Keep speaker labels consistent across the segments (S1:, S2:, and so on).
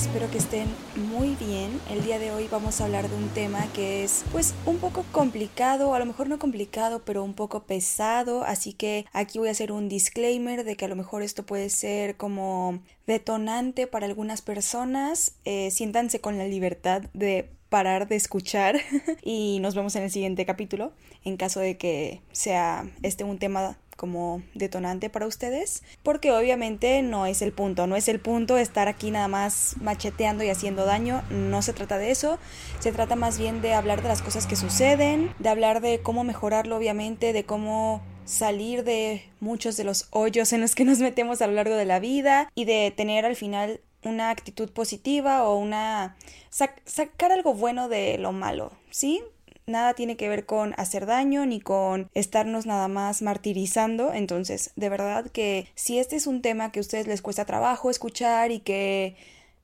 S1: Espero que estén muy bien. El día de hoy vamos a hablar de un tema que es pues un poco complicado, a lo mejor no complicado, pero un poco pesado, así que aquí voy a hacer un disclaimer de que a lo mejor esto puede ser como detonante para algunas personas. Eh, siéntanse con la libertad de parar de escuchar y nos vemos en el siguiente capítulo en caso de que sea este un tema como detonante para ustedes, porque obviamente no es el punto, no es el punto estar aquí nada más macheteando y haciendo daño, no se trata de eso, se trata más bien de hablar de las cosas que suceden, de hablar de cómo mejorarlo obviamente, de cómo salir de muchos de los hoyos en los que nos metemos a lo largo de la vida y de tener al final una actitud positiva o una sacar algo bueno de lo malo, ¿sí? Nada tiene que ver con hacer daño ni con estarnos nada más martirizando. Entonces, de verdad que si este es un tema que a ustedes les cuesta trabajo escuchar y que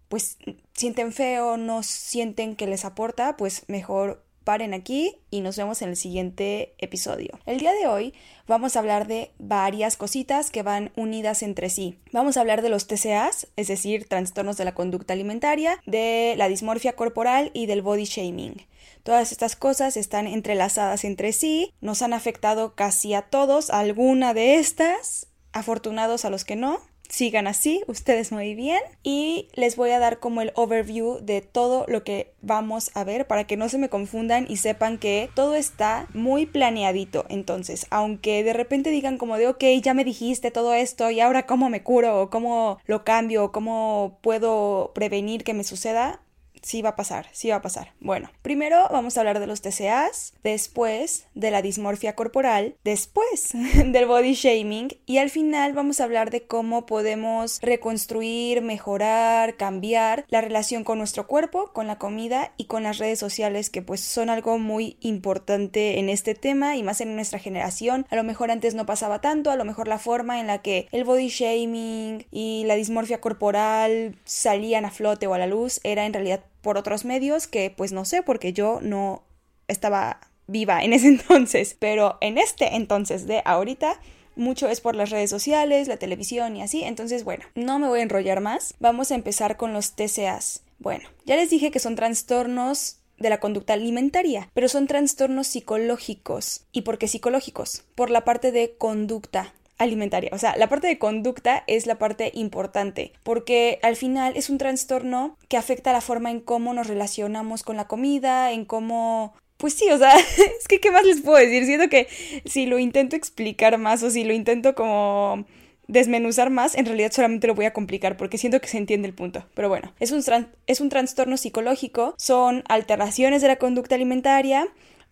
S1: pues sienten feo, no sienten que les aporta, pues mejor paren aquí y nos vemos en el siguiente episodio. El día de hoy vamos a hablar de varias cositas que van unidas entre sí. Vamos a hablar de los TCAs, es decir, trastornos de la conducta alimentaria, de la dismorfia corporal y del body shaming. Todas estas cosas están entrelazadas entre sí, nos han afectado casi a todos, alguna de estas, afortunados a los que no, sigan así, ustedes muy bien. Y les voy a dar como el overview de todo lo que vamos a ver para que no se me confundan y sepan que todo está muy planeadito. Entonces, aunque de repente digan como de, ok, ya me dijiste todo esto y ahora cómo me curo o cómo lo cambio o cómo puedo prevenir que me suceda, sí va a pasar, sí va a pasar. Bueno, primero vamos a hablar de los TCAs, después de la dismorfia corporal, después del body shaming y al final vamos a hablar de cómo podemos reconstruir, mejorar, cambiar la relación con nuestro cuerpo, con la comida y con las redes sociales que pues son algo muy importante en este tema y más en nuestra generación. A lo mejor antes no pasaba tanto, a lo mejor la forma en la que el body shaming y la dismorfia corporal salían a flote o a la luz era en realidad por otros medios que pues no sé porque yo no estaba viva en ese entonces, pero en este entonces de ahorita mucho es por las redes sociales, la televisión y así, entonces bueno, no me voy a enrollar más, vamos a empezar con los TCAs. Bueno, ya les dije que son trastornos de la conducta alimentaria, pero son trastornos psicológicos. ¿Y por qué psicológicos? Por la parte de conducta alimentaria. O sea, la parte de conducta es la parte importante, porque al final es un trastorno que afecta la forma en cómo nos relacionamos con la comida, en cómo... Pues sí, o sea, es que ¿qué más les puedo decir? Siento que si lo intento explicar más o si lo intento como desmenuzar más, en realidad solamente lo voy a complicar porque siento que se entiende el punto. Pero bueno, es un, es un trastorno psicológico, son alteraciones de la conducta alimentaria.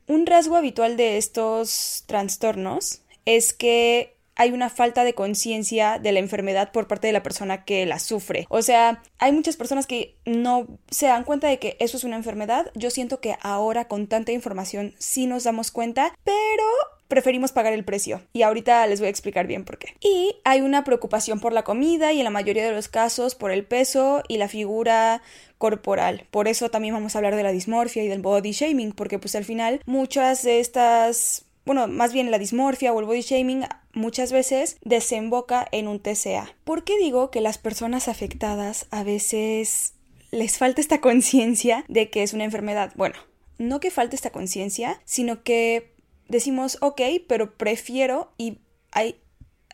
S1: Un rasgo habitual de estos trastornos es que hay una falta de conciencia de la enfermedad por parte de la persona que la sufre. O sea, hay muchas personas que no se dan cuenta de que eso es una enfermedad. Yo siento que ahora con tanta información sí nos damos cuenta, pero preferimos pagar el precio. Y ahorita les voy a explicar bien por qué. Y hay una preocupación por la comida y en la mayoría de los casos por el peso y la figura corporal. Por eso también vamos a hablar de la dismorfia y del body shaming, porque pues al final muchas de estas bueno, más bien la dismorfia o el body shaming muchas veces desemboca en un TCA. ¿Por qué digo que las personas afectadas a veces les falta esta conciencia de que es una enfermedad? Bueno, no que falte esta conciencia, sino que decimos, ok, pero prefiero y hay,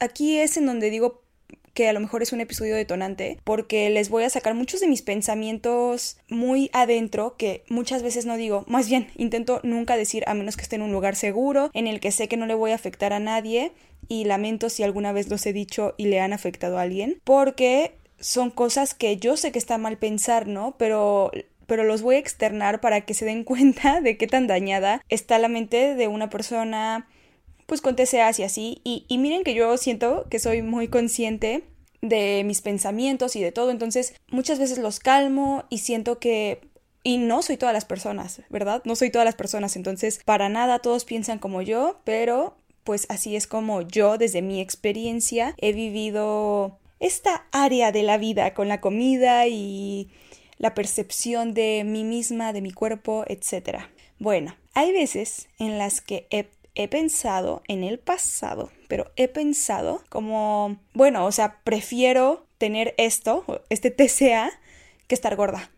S1: aquí es en donde digo que a lo mejor es un episodio detonante, porque les voy a sacar muchos de mis pensamientos muy adentro que muchas veces no digo, más bien intento nunca decir a menos que esté en un lugar seguro, en el que sé que no le voy a afectar a nadie y lamento si alguna vez los he dicho y le han afectado a alguien, porque son cosas que yo sé que está mal pensar, ¿no? Pero pero los voy a externar para que se den cuenta de qué tan dañada está la mente de una persona pues con TCAs y así. Y, y miren que yo siento que soy muy consciente de mis pensamientos y de todo, entonces muchas veces los calmo y siento que y no soy todas las personas, ¿verdad? No soy todas las personas, entonces para nada todos piensan como yo, pero pues así es como yo desde mi experiencia he vivido esta área de la vida con la comida y la percepción de mí misma, de mi cuerpo, etc. Bueno, hay veces en las que he he pensado en el pasado, pero he pensado como, bueno, o sea, prefiero tener esto, este TCA, que estar gorda.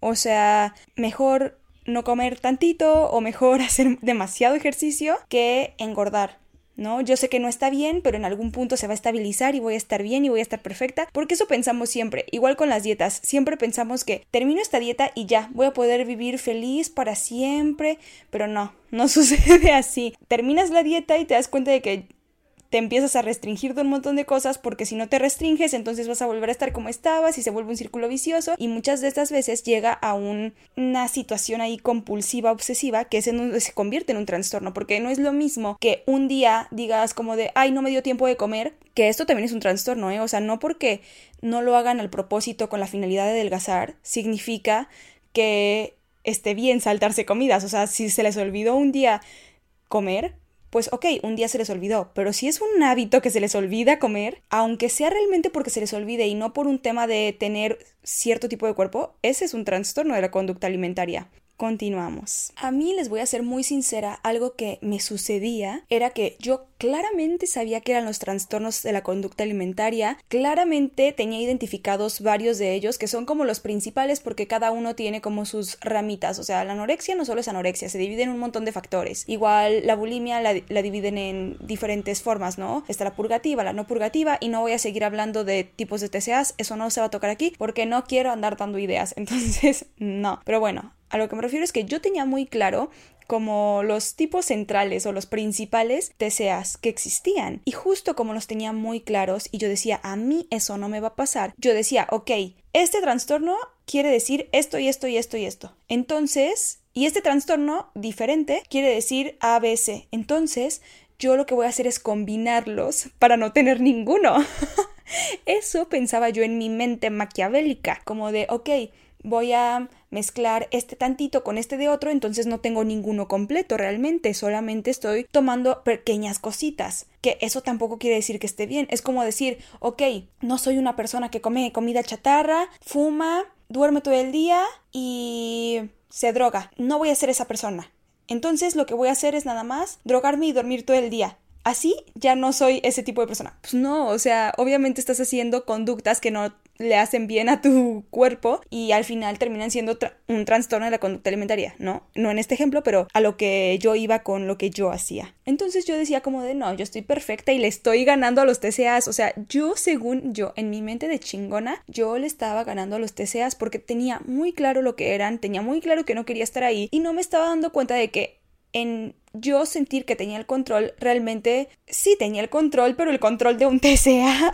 S1: O sea, mejor no comer tantito o mejor hacer demasiado ejercicio que engordar. ¿no? Yo sé que no está bien, pero en algún punto se va a estabilizar y voy a estar bien y voy a estar perfecta, porque eso pensamos siempre, igual con las dietas, siempre pensamos que termino esta dieta y ya, voy a poder vivir feliz para siempre, pero no, no sucede así. Terminas la dieta y te das cuenta de que te empiezas a restringir de un montón de cosas porque si no te restringes entonces vas a volver a estar como estabas y se vuelve un círculo vicioso y muchas de estas veces llega a una situación ahí compulsiva, obsesiva que se, se convierte en un trastorno porque no es lo mismo que un día digas como de ay no me dio tiempo de comer que esto también es un trastorno, ¿eh? o sea no porque no lo hagan al propósito con la finalidad de adelgazar significa que esté bien saltarse comidas, o sea, si se les olvidó un día comer, pues ok, un día se les olvidó, pero si es un hábito que se les olvida comer, aunque sea realmente porque se les olvide y no por un tema de tener cierto tipo de cuerpo, ese es un trastorno de la conducta alimentaria. Continuamos. A mí les voy a ser muy sincera, algo que me sucedía era que yo claramente sabía que eran los trastornos de la conducta alimentaria, claramente tenía identificados varios de ellos que son como los principales porque cada uno tiene como sus ramitas, o sea, la anorexia no solo es anorexia, se divide en un montón de factores. Igual la bulimia la, la dividen en diferentes formas, ¿no? Está la purgativa, la no purgativa y no voy a seguir hablando de tipos de TCAs, eso no se va a tocar aquí porque no quiero andar dando ideas, entonces no. Pero bueno, a lo que me refiero es que yo tenía muy claro como los tipos centrales o los principales TCAs que existían. Y justo como los tenía muy claros y yo decía, a mí eso no me va a pasar, yo decía, ok, este trastorno quiere decir esto y esto y esto y esto. Entonces, y este trastorno diferente quiere decir ABC. Entonces, yo lo que voy a hacer es combinarlos para no tener ninguno. eso pensaba yo en mi mente maquiavélica, como de, ok, voy a mezclar este tantito con este de otro, entonces no tengo ninguno completo realmente, solamente estoy tomando pequeñas cositas, que eso tampoco quiere decir que esté bien, es como decir, ok, no soy una persona que come comida chatarra, fuma, duerme todo el día y se droga, no voy a ser esa persona. Entonces lo que voy a hacer es nada más drogarme y dormir todo el día así ya no soy ese tipo de persona. Pues no, o sea, obviamente estás haciendo conductas que no le hacen bien a tu cuerpo y al final terminan siendo un trastorno de la conducta alimentaria, ¿no? No en este ejemplo, pero a lo que yo iba con lo que yo hacía. Entonces yo decía como de, no, yo estoy perfecta y le estoy ganando a los TCAs, o sea, yo según yo, en mi mente de chingona, yo le estaba ganando a los TCAs porque tenía muy claro lo que eran, tenía muy claro que no quería estar ahí y no me estaba dando cuenta de que en yo sentir que tenía el control, realmente sí tenía el control, pero el control de un TCA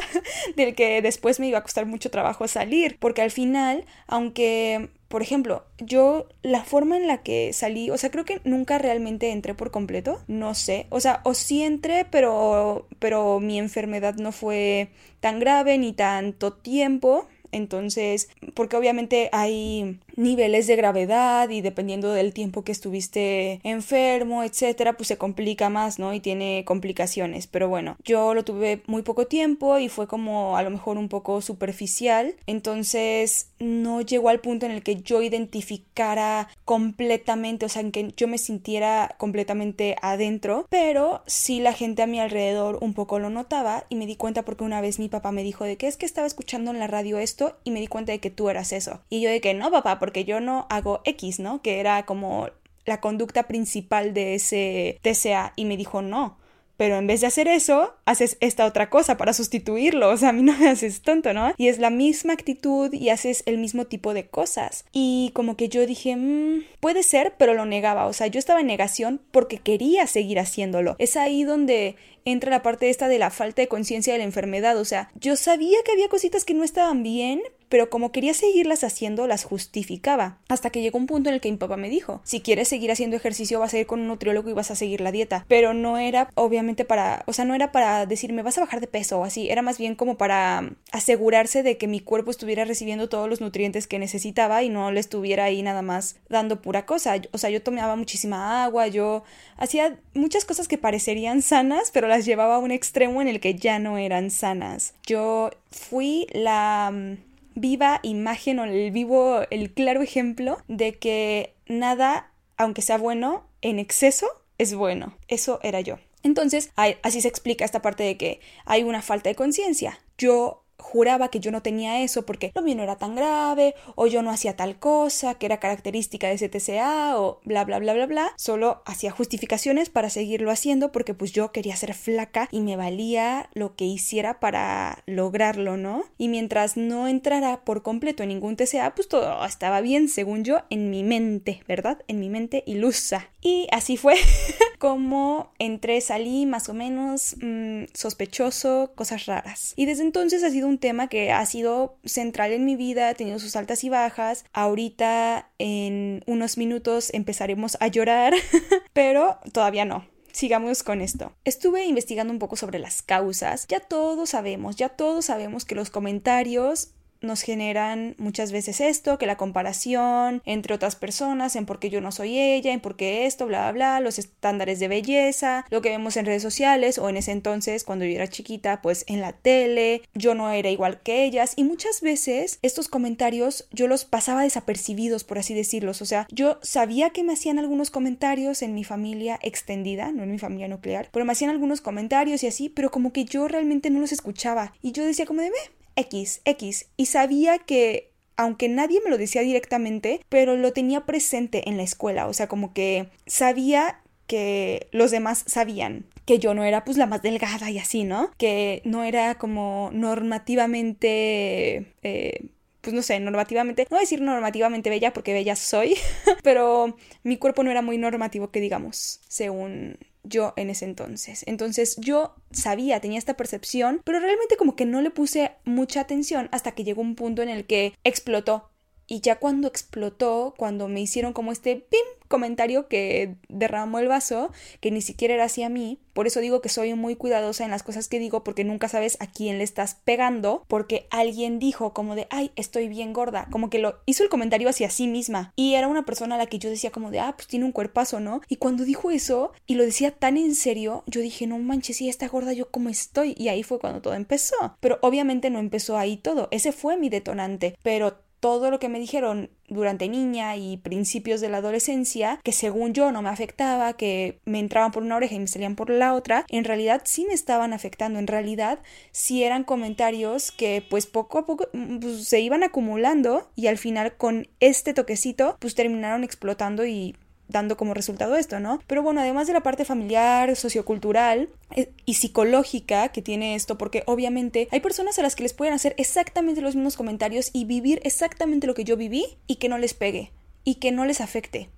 S1: del que después me iba a costar mucho trabajo salir, porque al final, aunque por ejemplo, yo la forma en la que salí, o sea, creo que nunca realmente entré por completo, no sé, o sea, o sí entré, pero pero mi enfermedad no fue tan grave ni tanto tiempo, entonces, porque obviamente hay niveles de gravedad y dependiendo del tiempo que estuviste enfermo, etcétera, pues se complica más, ¿no? Y tiene complicaciones. Pero bueno, yo lo tuve muy poco tiempo y fue como a lo mejor un poco superficial. Entonces, no llegó al punto en el que yo identificara completamente, o sea, en que yo me sintiera completamente adentro. Pero sí la gente a mi alrededor un poco lo notaba y me di cuenta porque una vez mi papá me dijo de que es que estaba escuchando en la radio esto y me di cuenta de que tú eras eso. Y yo de que no, papá, porque yo no hago X, ¿no? Que era como la conducta principal de ese TCA y me dijo no. Pero en vez de hacer eso, haces esta otra cosa para sustituirlo. O sea, a mí no me haces tonto, ¿no? Y es la misma actitud y haces el mismo tipo de cosas. Y como que yo dije, mmm, puede ser, pero lo negaba. O sea, yo estaba en negación porque quería seguir haciéndolo. Es ahí donde entra la parte esta de la falta de conciencia de la enfermedad. O sea, yo sabía que había cositas que no estaban bien, pero como quería seguirlas haciendo, las justificaba. Hasta que llegó un punto en el que mi papá me dijo, si quieres seguir haciendo ejercicio vas a ir con un nutriólogo y vas a seguir la dieta. Pero no era obviamente para, o sea, no era para decirme vas a bajar de peso o así, era más bien como para asegurarse de que mi cuerpo estuviera recibiendo todos los nutrientes que necesitaba y no le estuviera ahí nada más dando pura cosa. O sea, yo tomaba muchísima agua, yo hacía muchas cosas que parecerían sanas, pero las llevaba a un extremo en el que ya no eran sanas. Yo fui la viva imagen o el vivo, el claro ejemplo de que nada, aunque sea bueno, en exceso es bueno. Eso era yo. Entonces, así se explica esta parte de que hay una falta de conciencia. Yo juraba que yo no tenía eso porque lo mío no era tan grave o yo no hacía tal cosa que era característica de ese TCA o bla bla bla bla bla. Solo hacía justificaciones para seguirlo haciendo porque pues yo quería ser flaca y me valía lo que hiciera para lograrlo, ¿no? Y mientras no entrara por completo en ningún TCA, pues todo estaba bien, según yo, en mi mente, ¿verdad? En mi mente ilusa. Y así fue como entré, salí más o menos mmm, sospechoso, cosas raras. Y desde entonces ha sido un tema que ha sido central en mi vida, ha tenido sus altas y bajas. Ahorita en unos minutos empezaremos a llorar, pero todavía no sigamos con esto. Estuve investigando un poco sobre las causas. Ya todos sabemos, ya todos sabemos que los comentarios nos generan muchas veces esto, que la comparación entre otras personas, en por qué yo no soy ella, en por qué esto, bla, bla, bla, los estándares de belleza, lo que vemos en redes sociales o en ese entonces, cuando yo era chiquita, pues en la tele, yo no era igual que ellas y muchas veces estos comentarios yo los pasaba desapercibidos, por así decirlos, o sea, yo sabía que me hacían algunos comentarios en mi familia extendida, no en mi familia nuclear, pero me hacían algunos comentarios y así, pero como que yo realmente no los escuchaba y yo decía como de, X, X, y sabía que aunque nadie me lo decía directamente, pero lo tenía presente en la escuela, o sea, como que sabía que los demás sabían que yo no era pues la más delgada y así, ¿no? Que no era como normativamente... Eh, pues no sé, normativamente, no voy a decir normativamente bella porque bella soy, pero mi cuerpo no era muy normativo que digamos, según yo en ese entonces. Entonces yo sabía, tenía esta percepción, pero realmente como que no le puse mucha atención hasta que llegó un punto en el que explotó. Y ya cuando explotó, cuando me hicieron como este pim comentario que derramó el vaso, que ni siquiera era hacia mí. Por eso digo que soy muy cuidadosa en las cosas que digo, porque nunca sabes a quién le estás pegando, porque alguien dijo como de, ay, estoy bien gorda, como que lo hizo el comentario hacia sí misma. Y era una persona a la que yo decía como de, ah, pues tiene un cuerpazo, ¿no? Y cuando dijo eso y lo decía tan en serio, yo dije, no manches, si está gorda, yo como estoy. Y ahí fue cuando todo empezó. Pero obviamente no empezó ahí todo, ese fue mi detonante, pero todo lo que me dijeron durante niña y principios de la adolescencia, que según yo no me afectaba, que me entraban por una oreja y me salían por la otra, en realidad sí me estaban afectando, en realidad sí eran comentarios que pues poco a poco mm, pues, se iban acumulando y al final con este toquecito pues terminaron explotando y dando como resultado esto, ¿no? Pero bueno, además de la parte familiar, sociocultural eh, y psicológica que tiene esto, porque obviamente hay personas a las que les pueden hacer exactamente los mismos comentarios y vivir exactamente lo que yo viví y que no les pegue y que no les afecte.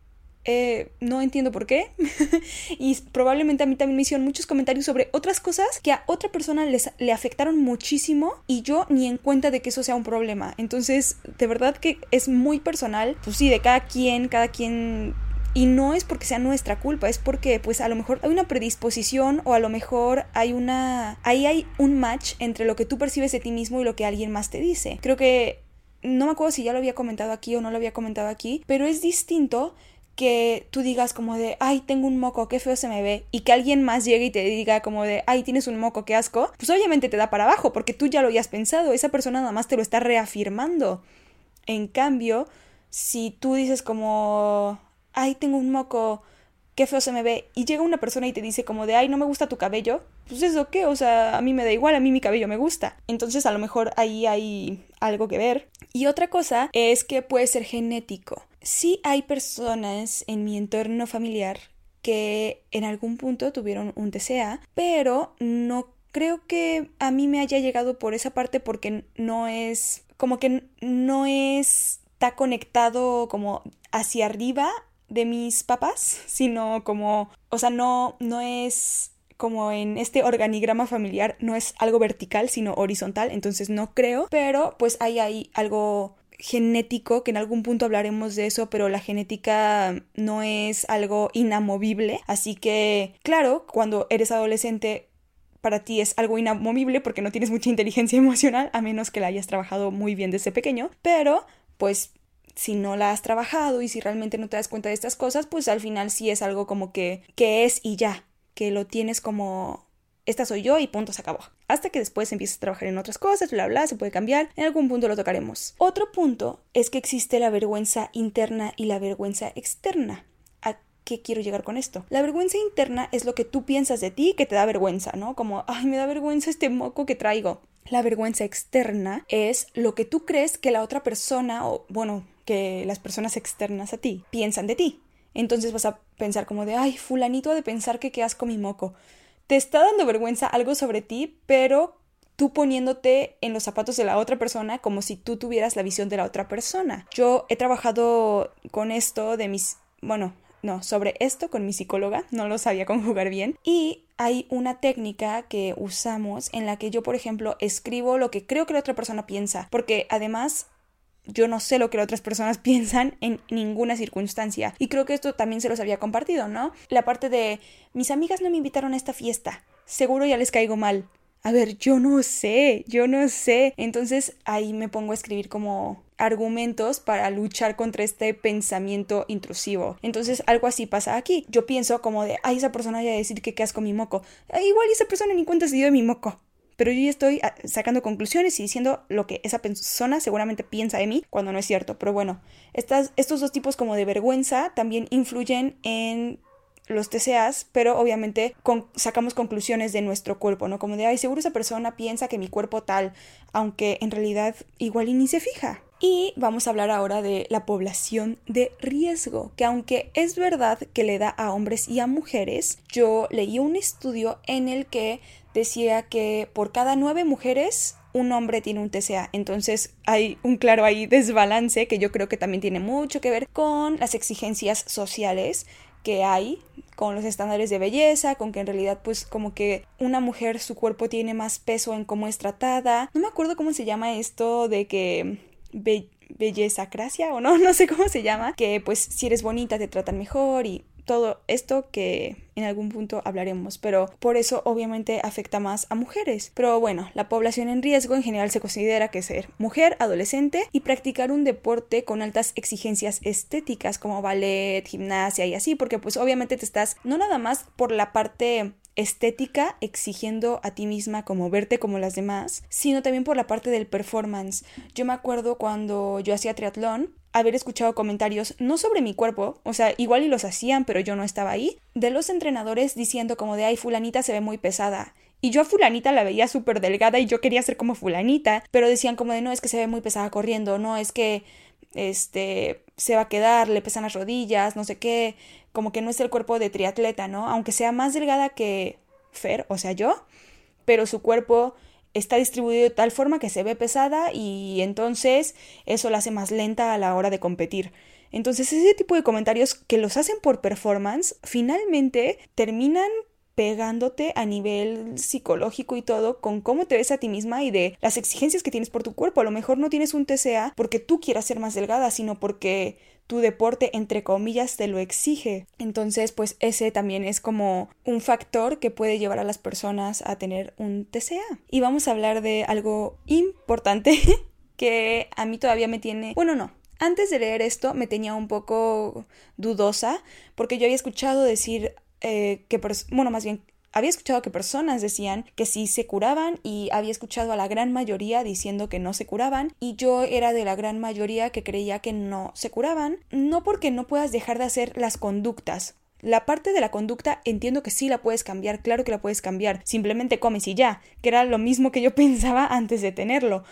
S1: Eh, no entiendo por qué. y probablemente a mí también me hicieron muchos comentarios sobre otras cosas que a otra persona les, le afectaron muchísimo y yo ni en cuenta de que eso sea un problema. Entonces, de verdad que es muy personal. Pues sí, de cada quien, cada quien y no es porque sea nuestra culpa, es porque pues a lo mejor hay una predisposición o a lo mejor hay una... ahí hay un match entre lo que tú percibes de ti mismo y lo que alguien más te dice. Creo que... no me acuerdo si ya lo había comentado aquí o no lo había comentado aquí, pero es distinto que tú digas como de, ay, tengo un moco, qué feo se me ve, y que alguien más llegue y te diga como de, ay, tienes un moco, qué asco, pues obviamente te da para abajo, porque tú ya lo habías pensado, esa persona nada más te lo está reafirmando. En cambio, si tú dices como, ay, tengo un moco, qué feo se me ve, y llega una persona y te dice como de, ay, no me gusta tu cabello, pues eso qué, o sea, a mí me da igual, a mí mi cabello me gusta. Entonces a lo mejor ahí hay algo que ver. Y otra cosa es que puede ser genético. Sí hay personas en mi entorno familiar que en algún punto tuvieron un TCA, pero no creo que a mí me haya llegado por esa parte porque no es como que no está conectado como hacia arriba de mis papás, sino como, o sea, no, no es como en este organigrama familiar, no es algo vertical, sino horizontal, entonces no creo, pero pues hay ahí algo genético, que en algún punto hablaremos de eso, pero la genética no es algo inamovible, así que claro, cuando eres adolescente para ti es algo inamovible porque no tienes mucha inteligencia emocional, a menos que la hayas trabajado muy bien desde pequeño, pero pues si no la has trabajado y si realmente no te das cuenta de estas cosas, pues al final sí es algo como que, que es y ya, que lo tienes como esta soy yo y punto se acabó. Hasta que después empieces a trabajar en otras cosas, bla bla, se puede cambiar, en algún punto lo tocaremos. Otro punto es que existe la vergüenza interna y la vergüenza externa. ¿A qué quiero llegar con esto? La vergüenza interna es lo que tú piensas de ti que te da vergüenza, ¿no? Como, ay, me da vergüenza este moco que traigo la vergüenza externa es lo que tú crees que la otra persona o bueno, que las personas externas a ti piensan de ti. Entonces vas a pensar como de, ay, fulanito de pensar que qué asco mi moco. Te está dando vergüenza algo sobre ti, pero tú poniéndote en los zapatos de la otra persona como si tú tuvieras la visión de la otra persona. Yo he trabajado con esto de mis, bueno, no, sobre esto con mi psicóloga, no lo sabía conjugar bien, y hay una técnica que usamos en la que yo, por ejemplo, escribo lo que creo que la otra persona piensa, porque además yo no sé lo que otras personas piensan en ninguna circunstancia. Y creo que esto también se los había compartido, ¿no? La parte de mis amigas no me invitaron a esta fiesta. Seguro ya les caigo mal. A ver, yo no sé, yo no sé. Entonces ahí me pongo a escribir como argumentos para luchar contra este pensamiento intrusivo. Entonces algo así pasa aquí. Yo pienso como de, ay, esa persona ya decir que qué asco mi moco. Igual esa persona ni cuenta se dio de mi moco. Pero yo ya estoy ah, sacando conclusiones y diciendo lo que esa persona seguramente piensa de mí cuando no es cierto. Pero bueno, estas, estos dos tipos como de vergüenza también influyen en los TCAs, pero obviamente sacamos conclusiones de nuestro cuerpo, ¿no? Como de, ay, seguro esa persona piensa que mi cuerpo tal, aunque en realidad igual y ni se fija. Y vamos a hablar ahora de la población de riesgo, que aunque es verdad que le da a hombres y a mujeres, yo leí un estudio en el que decía que por cada nueve mujeres un hombre tiene un TCA. Entonces hay un claro ahí desbalance que yo creo que también tiene mucho que ver con las exigencias sociales que hay con los estándares de belleza, con que en realidad pues como que una mujer su cuerpo tiene más peso en cómo es tratada. No me acuerdo cómo se llama esto de que belleza cracia o no, no sé cómo se llama, que pues si eres bonita te tratan mejor y todo esto que en algún punto hablaremos, pero por eso obviamente afecta más a mujeres. Pero bueno, la población en riesgo en general se considera que ser mujer, adolescente y practicar un deporte con altas exigencias estéticas como ballet, gimnasia y así, porque pues obviamente te estás no nada más por la parte estética exigiendo a ti misma como verte como las demás, sino también por la parte del performance. Yo me acuerdo cuando yo hacía triatlón, haber escuchado comentarios no sobre mi cuerpo, o sea, igual y los hacían, pero yo no estaba ahí, de los entrenadores diciendo como de, ay, fulanita se ve muy pesada. Y yo a fulanita la veía súper delgada y yo quería ser como fulanita, pero decían como de, no, es que se ve muy pesada corriendo, no, es que, este, se va a quedar, le pesan las rodillas, no sé qué, como que no es el cuerpo de triatleta, ¿no? Aunque sea más delgada que Fer, o sea, yo, pero su cuerpo está distribuido de tal forma que se ve pesada y entonces eso la hace más lenta a la hora de competir. Entonces ese tipo de comentarios que los hacen por performance finalmente terminan pegándote a nivel psicológico y todo con cómo te ves a ti misma y de las exigencias que tienes por tu cuerpo. A lo mejor no tienes un TCA porque tú quieras ser más delgada, sino porque tu deporte entre comillas te lo exige. Entonces, pues ese también es como un factor que puede llevar a las personas a tener un TCA. Y vamos a hablar de algo importante que a mí todavía me tiene, bueno, no, antes de leer esto me tenía un poco dudosa porque yo había escuchado decir eh, que, bueno, más bien había escuchado que personas decían que sí se curaban y había escuchado a la gran mayoría diciendo que no se curaban y yo era de la gran mayoría que creía que no se curaban, no porque no puedas dejar de hacer las conductas. La parte de la conducta entiendo que sí la puedes cambiar, claro que la puedes cambiar, simplemente comes y ya, que era lo mismo que yo pensaba antes de tenerlo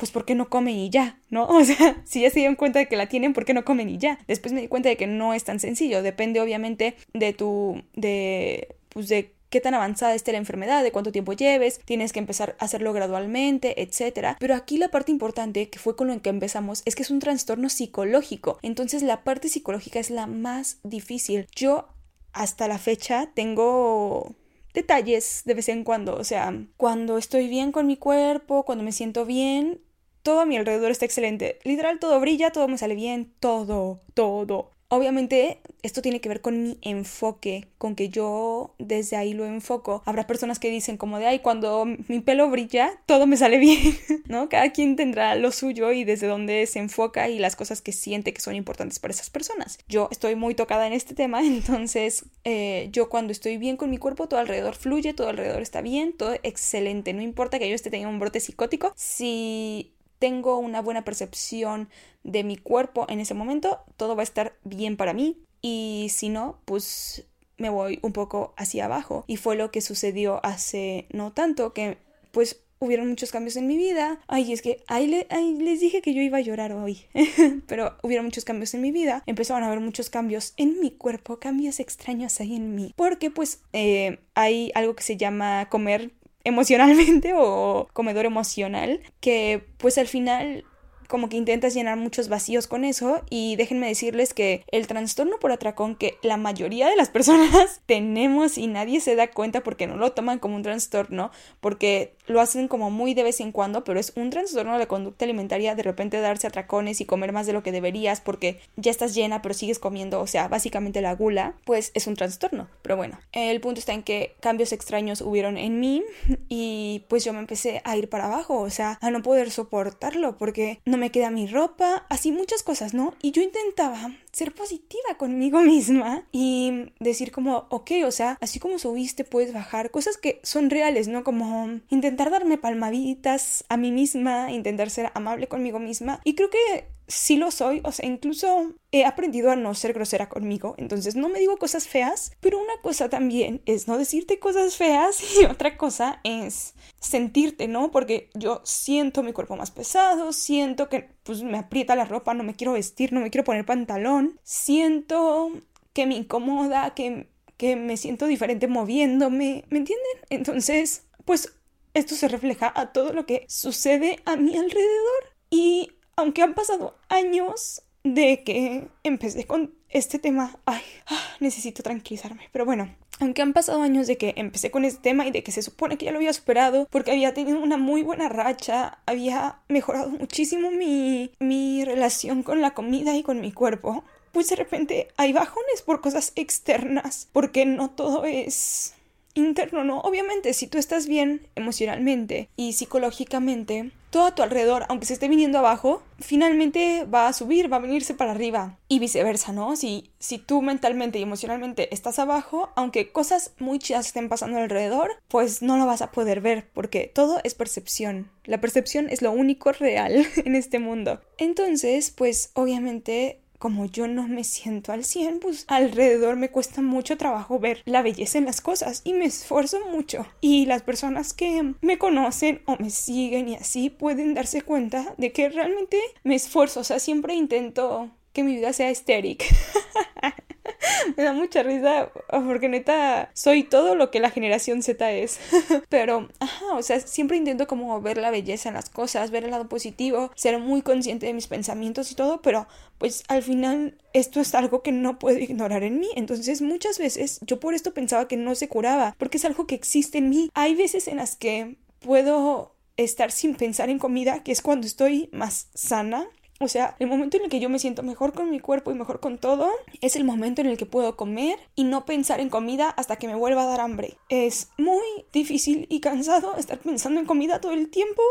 S1: pues ¿por qué no comen y ya? ¿No? O sea, si ya se dieron cuenta de que la tienen, ¿por qué no comen y ya? Después me di cuenta de que no es tan sencillo, depende obviamente de tu, de, pues de qué tan avanzada esté la enfermedad, de cuánto tiempo lleves, tienes que empezar a hacerlo gradualmente, etc. Pero aquí la parte importante, que fue con lo que empezamos, es que es un trastorno psicológico. Entonces la parte psicológica es la más difícil. Yo hasta la fecha tengo detalles de vez en cuando, o sea, cuando estoy bien con mi cuerpo, cuando me siento bien, todo a mi alrededor está excelente. Literal, todo brilla, todo me sale bien, todo, todo. Obviamente esto tiene que ver con mi enfoque, con que yo desde ahí lo enfoco. Habrá personas que dicen como de, ay, cuando mi pelo brilla, todo me sale bien, ¿no? Cada quien tendrá lo suyo y desde dónde se enfoca y las cosas que siente que son importantes para esas personas. Yo estoy muy tocada en este tema, entonces eh, yo cuando estoy bien con mi cuerpo, todo alrededor fluye, todo alrededor está bien, todo excelente. No importa que yo esté teniendo un brote psicótico, si tengo una buena percepción de mi cuerpo en ese momento, todo va a estar bien para mí y si no, pues me voy un poco hacia abajo. Y fue lo que sucedió hace no tanto que pues hubieron muchos cambios en mi vida. Ay, es que ahí, les dije que yo iba a llorar hoy, pero hubieron muchos cambios en mi vida. Empezaron a haber muchos cambios en mi cuerpo, cambios extraños ahí en mí. Porque pues eh, hay algo que se llama comer emocionalmente o comedor emocional, que pues al final como que intentas llenar muchos vacíos con eso. Y déjenme decirles que el trastorno por atracón que la mayoría de las personas tenemos y nadie se da cuenta porque no lo toman como un trastorno, porque lo hacen como muy de vez en cuando, pero es un trastorno de la conducta alimentaria de repente darse atracones y comer más de lo que deberías porque ya estás llena pero sigues comiendo, o sea, básicamente la gula, pues es un trastorno. Pero bueno, el punto está en que cambios extraños hubieron en mí y pues yo me empecé a ir para abajo, o sea, a no poder soportarlo porque no me queda mi ropa, así muchas cosas, ¿no? Y yo intentaba ser positiva conmigo misma y decir como, ok, o sea, así como subiste puedes bajar, cosas que son reales, ¿no? Como intentar darme palmaditas a mí misma, intentar ser amable conmigo misma y creo que sí lo soy, o sea, incluso he aprendido a no ser grosera conmigo, entonces no me digo cosas feas, pero una cosa también es no decirte cosas feas y otra cosa es sentirte, ¿no? Porque yo siento mi cuerpo más pesado, siento que pues me aprieta la ropa, no me quiero vestir, no me quiero poner pantalón, siento que me incomoda, que, que me siento diferente moviéndome, ¿me entienden? Entonces, pues esto se refleja a todo lo que sucede a mi alrededor. Y aunque han pasado años de que empecé con este tema, ay, ah, necesito tranquilizarme, pero bueno, aunque han pasado años de que empecé con este tema y de que se supone que ya lo había superado porque había tenido una muy buena racha, había mejorado muchísimo mi, mi relación con la comida y con mi cuerpo, pues de repente hay bajones por cosas externas, porque no todo es interno, ¿no? Obviamente, si tú estás bien emocionalmente y psicológicamente, todo a tu alrededor, aunque se esté viniendo abajo, finalmente va a subir, va a venirse para arriba. Y viceversa, ¿no? Si, si tú mentalmente y emocionalmente estás abajo, aunque cosas muy chidas estén pasando alrededor, pues no lo vas a poder ver, porque todo es percepción. La percepción es lo único real en este mundo. Entonces, pues obviamente como yo no me siento al 100, pues alrededor me cuesta mucho trabajo ver la belleza en las cosas y me esfuerzo mucho. Y las personas que me conocen o me siguen y así pueden darse cuenta de que realmente me esfuerzo, o sea, siempre intento que mi vida sea estéril. me da mucha risa porque neta soy todo lo que la generación Z es. Pero, ajá, o sea, siempre intento como ver la belleza en las cosas, ver el lado positivo, ser muy consciente de mis pensamientos y todo, pero pues al final esto es algo que no puedo ignorar en mí. Entonces muchas veces yo por esto pensaba que no se curaba, porque es algo que existe en mí. Hay veces en las que puedo estar sin pensar en comida, que es cuando estoy más sana, o sea, el momento en el que yo me siento mejor con mi cuerpo y mejor con todo es el momento en el que puedo comer y no pensar en comida hasta que me vuelva a dar hambre. Es muy difícil y cansado estar pensando en comida todo el tiempo,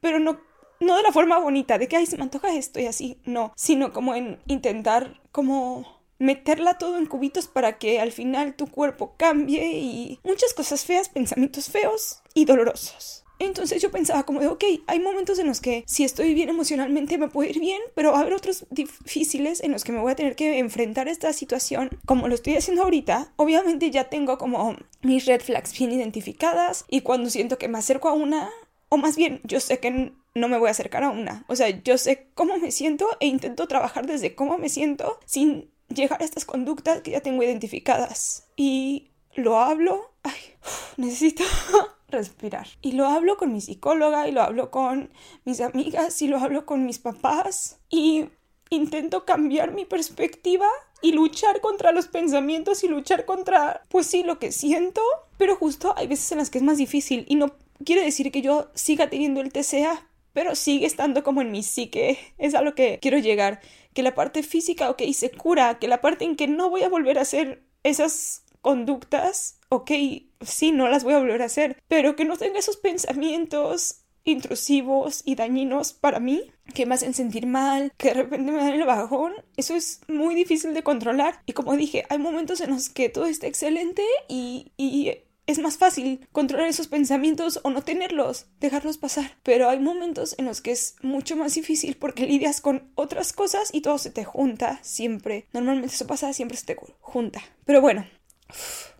S1: pero no no de la forma bonita, de que ay, se me antoja esto y así, no, sino como en intentar como meterla todo en cubitos para que al final tu cuerpo cambie y muchas cosas feas, pensamientos feos y dolorosos. Entonces yo pensaba como de, ok, hay momentos en los que si estoy bien emocionalmente me puedo ir bien, pero va a haber otros difíciles en los que me voy a tener que enfrentar esta situación como lo estoy haciendo ahorita. Obviamente ya tengo como mis red flags bien identificadas y cuando siento que me acerco a una, o más bien yo sé que no me voy a acercar a una. O sea, yo sé cómo me siento e intento trabajar desde cómo me siento sin llegar a estas conductas que ya tengo identificadas. Y lo hablo. Necesito respirar. Y lo hablo con mi psicóloga y lo hablo con mis amigas y lo hablo con mis papás y intento cambiar mi perspectiva y luchar contra los pensamientos y luchar contra, pues sí, lo que siento, pero justo hay veces en las que es más difícil y no quiere decir que yo siga teniendo el TCA, pero sigue estando como en mi psique, es a lo que quiero llegar, que la parte física, ok, se cura, que la parte en que no voy a volver a hacer esas conductas, ok, sí, no las voy a volver a hacer, pero que no tenga esos pensamientos intrusivos y dañinos para mí, que me hacen sentir mal, que de repente me dan el bajón, eso es muy difícil de controlar. Y como dije, hay momentos en los que todo está excelente y, es más fácil controlar esos pensamientos o no tenerlos, dejarlos pasar. Pero hay momentos en los que es mucho más difícil porque lidias con otras cosas y todo se te junta siempre. Normalmente eso pasa, siempre se te junta. Pero bueno,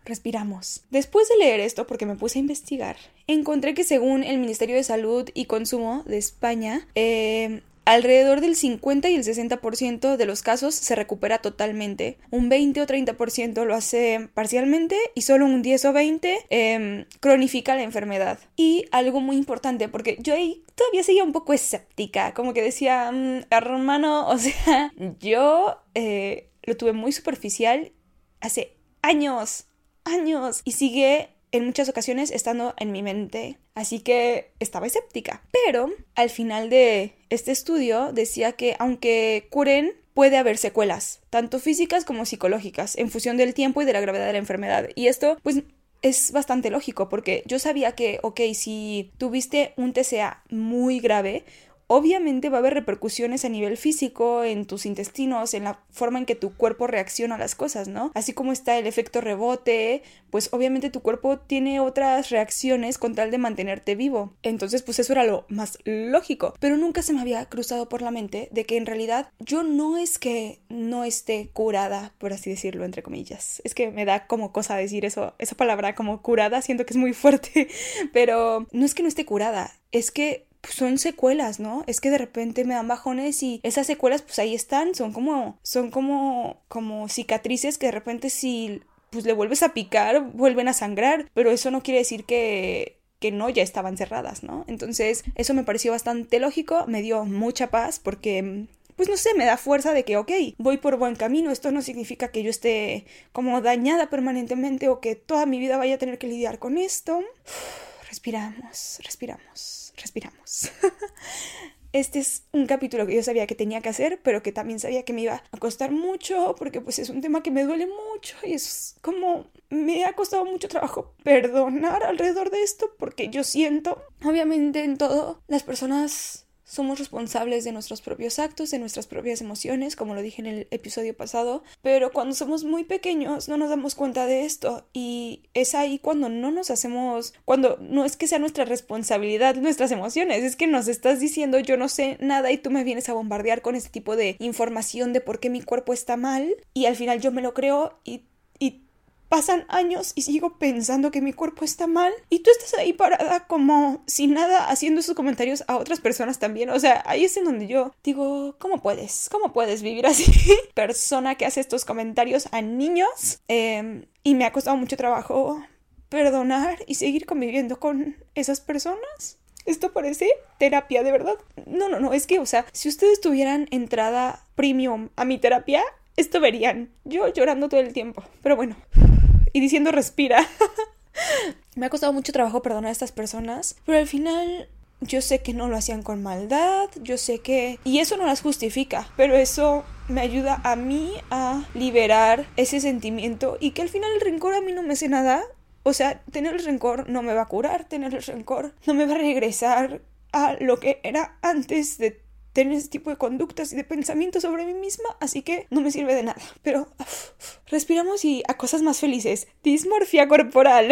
S1: Respiramos. Después de leer esto, porque me puse a investigar, encontré que según el Ministerio de Salud y Consumo de España, eh, Alrededor del 50 y el 60% de los casos se recupera totalmente. Un 20 o 30% lo hace parcialmente y solo un 10 o 20 eh, cronifica la enfermedad. Y algo muy importante, porque yo ahí todavía seguía un poco escéptica, como que decía, mm, hermano, o sea, yo eh, lo tuve muy superficial hace años, años, y sigue en muchas ocasiones estando en mi mente. Así que estaba escéptica. Pero al final de este estudio decía que aunque curen, puede haber secuelas, tanto físicas como psicológicas, en función del tiempo y de la gravedad de la enfermedad. Y esto, pues, es bastante lógico porque yo sabía que, ok, si tuviste un TCA muy grave, obviamente va a haber repercusiones a nivel físico, en tus intestinos, en la forma en que tu cuerpo reacciona a las cosas, ¿no? Así como está el efecto rebote, pues obviamente tu cuerpo tiene otras reacciones con tal de mantenerte vivo. Entonces, pues eso era lo más lógico. Pero nunca se me había cruzado por la mente de que en realidad yo no es que no esté curada, por así decirlo, entre comillas. Es que me da como cosa decir eso, esa palabra como curada, siento que es muy fuerte, pero no es que no esté curada, es que pues son secuelas, ¿no? Es que de repente me dan bajones y esas secuelas pues ahí están, son como son como como cicatrices que de repente si pues le vuelves a picar vuelven a sangrar, pero eso no quiere decir que que no ya estaban cerradas, ¿no? Entonces, eso me pareció bastante lógico, me dio mucha paz porque pues no sé, me da fuerza de que, ok, voy por buen camino, esto no significa que yo esté como dañada permanentemente o que toda mi vida vaya a tener que lidiar con esto. Respiramos, respiramos respiramos. Este es un capítulo que yo sabía que tenía que hacer, pero que también sabía que me iba a costar mucho, porque pues es un tema que me duele mucho y es como me ha costado mucho trabajo perdonar alrededor de esto, porque yo siento, obviamente en todo, las personas somos responsables de nuestros propios actos, de nuestras propias emociones, como lo dije en el episodio pasado, pero cuando somos muy pequeños no nos damos cuenta de esto y es ahí cuando no nos hacemos, cuando no es que sea nuestra responsabilidad nuestras emociones, es que nos estás diciendo yo no sé nada y tú me vienes a bombardear con este tipo de información de por qué mi cuerpo está mal y al final yo me lo creo y, y Pasan años y sigo pensando que mi cuerpo está mal y tú estás ahí parada como sin nada haciendo esos comentarios a otras personas también. O sea, ahí es en donde yo digo, ¿cómo puedes? ¿Cómo puedes vivir así? Persona que hace estos comentarios a niños. Em, y me ha costado mucho trabajo perdonar y seguir conviviendo con esas personas. Esto parece terapia, de verdad. No, no, no, es que, o sea, si ustedes tuvieran entrada premium a mi terapia, esto verían. Yo llorando todo el tiempo. Pero bueno, y diciendo respira. Me ha costado mucho trabajo perdonar a estas personas, pero al final yo sé que no lo hacían con maldad, yo sé que... Y eso no las justifica, pero eso me ayuda a mí a liberar ese sentimiento y que al final el rencor a mí no me hace nada. O sea, tener el rencor no me va a curar, tener el rencor no me va a regresar a lo que era antes de tener ese tipo de conductas y de pensamientos sobre mí misma, así que no me sirve de nada. Pero respiramos y a cosas más felices. Dismorfia corporal.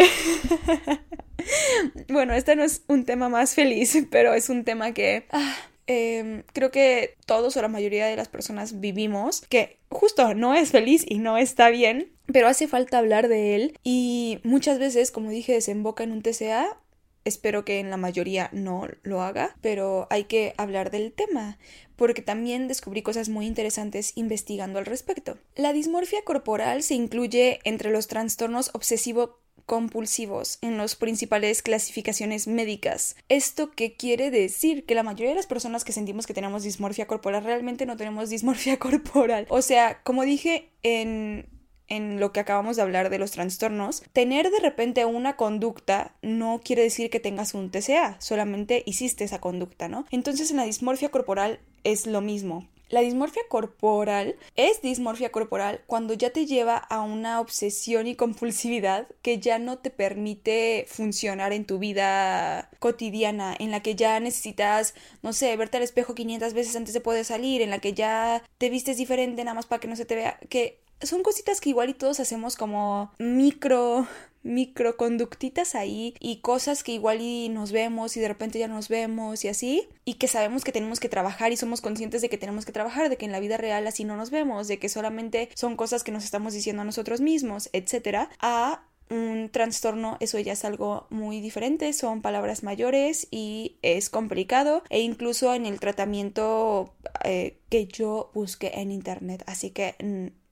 S1: bueno, este no es un tema más feliz, pero es un tema que ah, em, creo que todos o la mayoría de las personas vivimos, que justo no es feliz y no está bien, pero hace falta hablar de él y muchas veces, como dije, desemboca en un TCA Espero que en la mayoría no lo haga, pero hay que hablar del tema, porque también descubrí cosas muy interesantes investigando al respecto. La dismorfia corporal se incluye entre los trastornos obsesivo compulsivos en las principales clasificaciones médicas. ¿Esto qué quiere decir? Que la mayoría de las personas que sentimos que tenemos dismorfia corporal realmente no tenemos dismorfia corporal. O sea, como dije en en lo que acabamos de hablar de los trastornos, tener de repente una conducta no quiere decir que tengas un TCA, solamente hiciste esa conducta, ¿no? Entonces en la dismorfia corporal es lo mismo. La dismorfia corporal es dismorfia corporal cuando ya te lleva a una obsesión y compulsividad que ya no te permite funcionar en tu vida cotidiana, en la que ya necesitas, no sé, verte al espejo 500 veces antes de poder salir, en la que ya te vistes diferente nada más para que no se te vea, que son cositas que igual y todos hacemos como micro microconductitas ahí y cosas que igual y nos vemos y de repente ya nos vemos y así y que sabemos que tenemos que trabajar y somos conscientes de que tenemos que trabajar, de que en la vida real así no nos vemos, de que solamente son cosas que nos estamos diciendo a nosotros mismos, etcétera, a un trastorno, eso ya es algo muy diferente, son palabras mayores y es complicado e incluso en el tratamiento eh, que yo busqué en internet, así que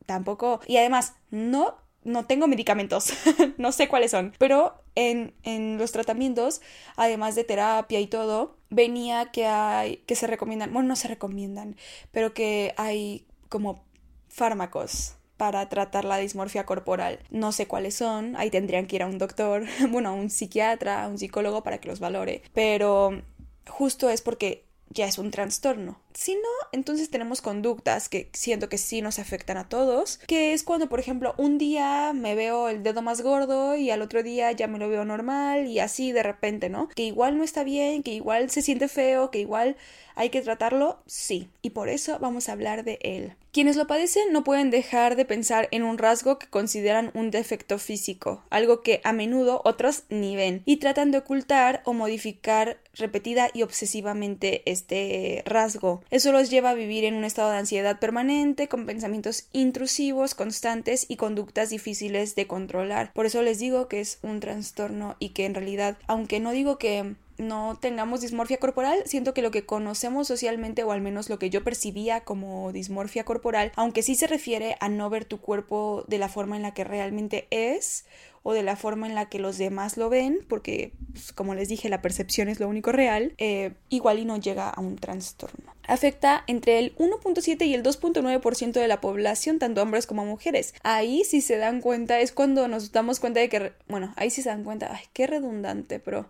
S1: tampoco, y además no no tengo medicamentos, no sé cuáles son, pero en, en, los tratamientos, además de terapia y todo, venía que hay, que se recomiendan, bueno, no se recomiendan, pero que hay como fármacos para tratar la dismorfia corporal. No sé cuáles son, ahí tendrían que ir a un doctor, bueno, a un psiquiatra, a un psicólogo para que los valore, pero justo es porque ya es un trastorno. Si no, entonces tenemos conductas que siento que sí nos afectan a todos, que es cuando, por ejemplo, un día me veo el dedo más gordo y al otro día ya me lo veo normal y así de repente, ¿no? Que igual no está bien, que igual se siente feo, que igual hay que tratarlo, sí, y por eso vamos a hablar de él. Quienes lo padecen no pueden dejar de pensar en un rasgo que consideran un defecto físico, algo que a menudo otros ni ven, y tratan de ocultar o modificar repetida y obsesivamente este rasgo. Eso los lleva a vivir en un estado de ansiedad permanente, con pensamientos intrusivos, constantes y conductas difíciles de controlar. Por eso les digo que es un trastorno y que en realidad, aunque no digo que no tengamos dismorfia corporal, siento que lo que conocemos socialmente o al menos lo que yo percibía como dismorfia corporal, aunque sí se refiere a no ver tu cuerpo de la forma en la que realmente es o de la forma en la que los demás lo ven, porque pues, como les dije la percepción es lo único real, eh, igual y no llega a un trastorno. Afecta entre el 1.7 y el 2.9% de la población, tanto hombres como mujeres. Ahí si se dan cuenta es cuando nos damos cuenta de que, bueno, ahí sí se dan cuenta, ay, qué redundante, pero...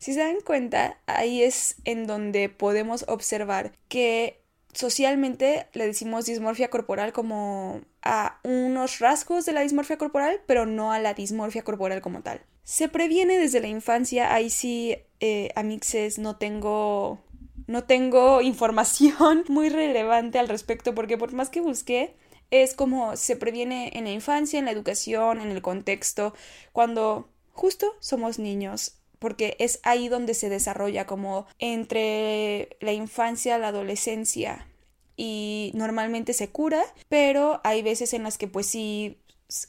S1: Si se dan cuenta, ahí es en donde podemos observar que socialmente le decimos dismorfia corporal como a unos rasgos de la dismorfia corporal, pero no a la dismorfia corporal como tal. Se previene desde la infancia, ahí sí, eh, amixes, no tengo no tengo información muy relevante al respecto porque por más que busqué es como se previene en la infancia, en la educación, en el contexto, cuando justo somos niños porque es ahí donde se desarrolla como entre la infancia, la adolescencia y normalmente se cura, pero hay veces en las que pues sí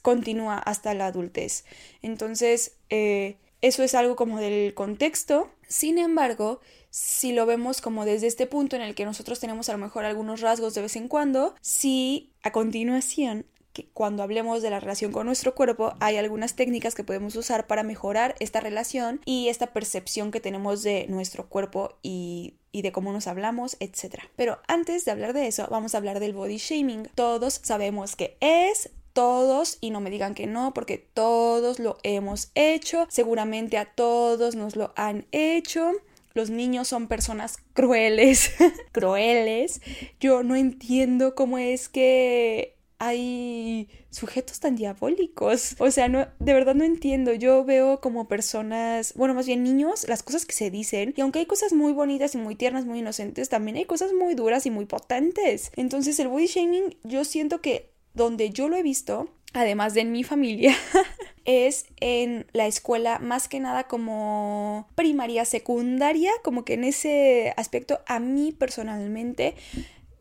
S1: continúa hasta la adultez. Entonces, eh, eso es algo como del contexto. Sin embargo, si lo vemos como desde este punto en el que nosotros tenemos a lo mejor algunos rasgos de vez en cuando, si a continuación que cuando hablemos de la relación con nuestro cuerpo hay algunas técnicas que podemos usar para mejorar esta relación y esta percepción que tenemos de nuestro cuerpo y y de cómo nos hablamos, etc. Pero antes de hablar de eso, vamos a hablar del body shaming. Todos sabemos que es, todos y no me digan que no porque todos lo hemos hecho, seguramente a todos nos lo han hecho. Los niños son personas crueles, crueles. Yo no entiendo cómo es que hay sujetos tan diabólicos. O sea, de verdad no entiendo. Yo veo como personas, bueno, más bien niños, las cosas que se dicen. Y aunque hay cosas muy bonitas y muy tiernas, muy inocentes, también hay cosas muy duras y muy potentes. Entonces el body shaming, yo siento que donde yo lo he visto, además de en mi familia, es en la escuela más que nada como primaria, secundaria, como que en ese aspecto a mí personalmente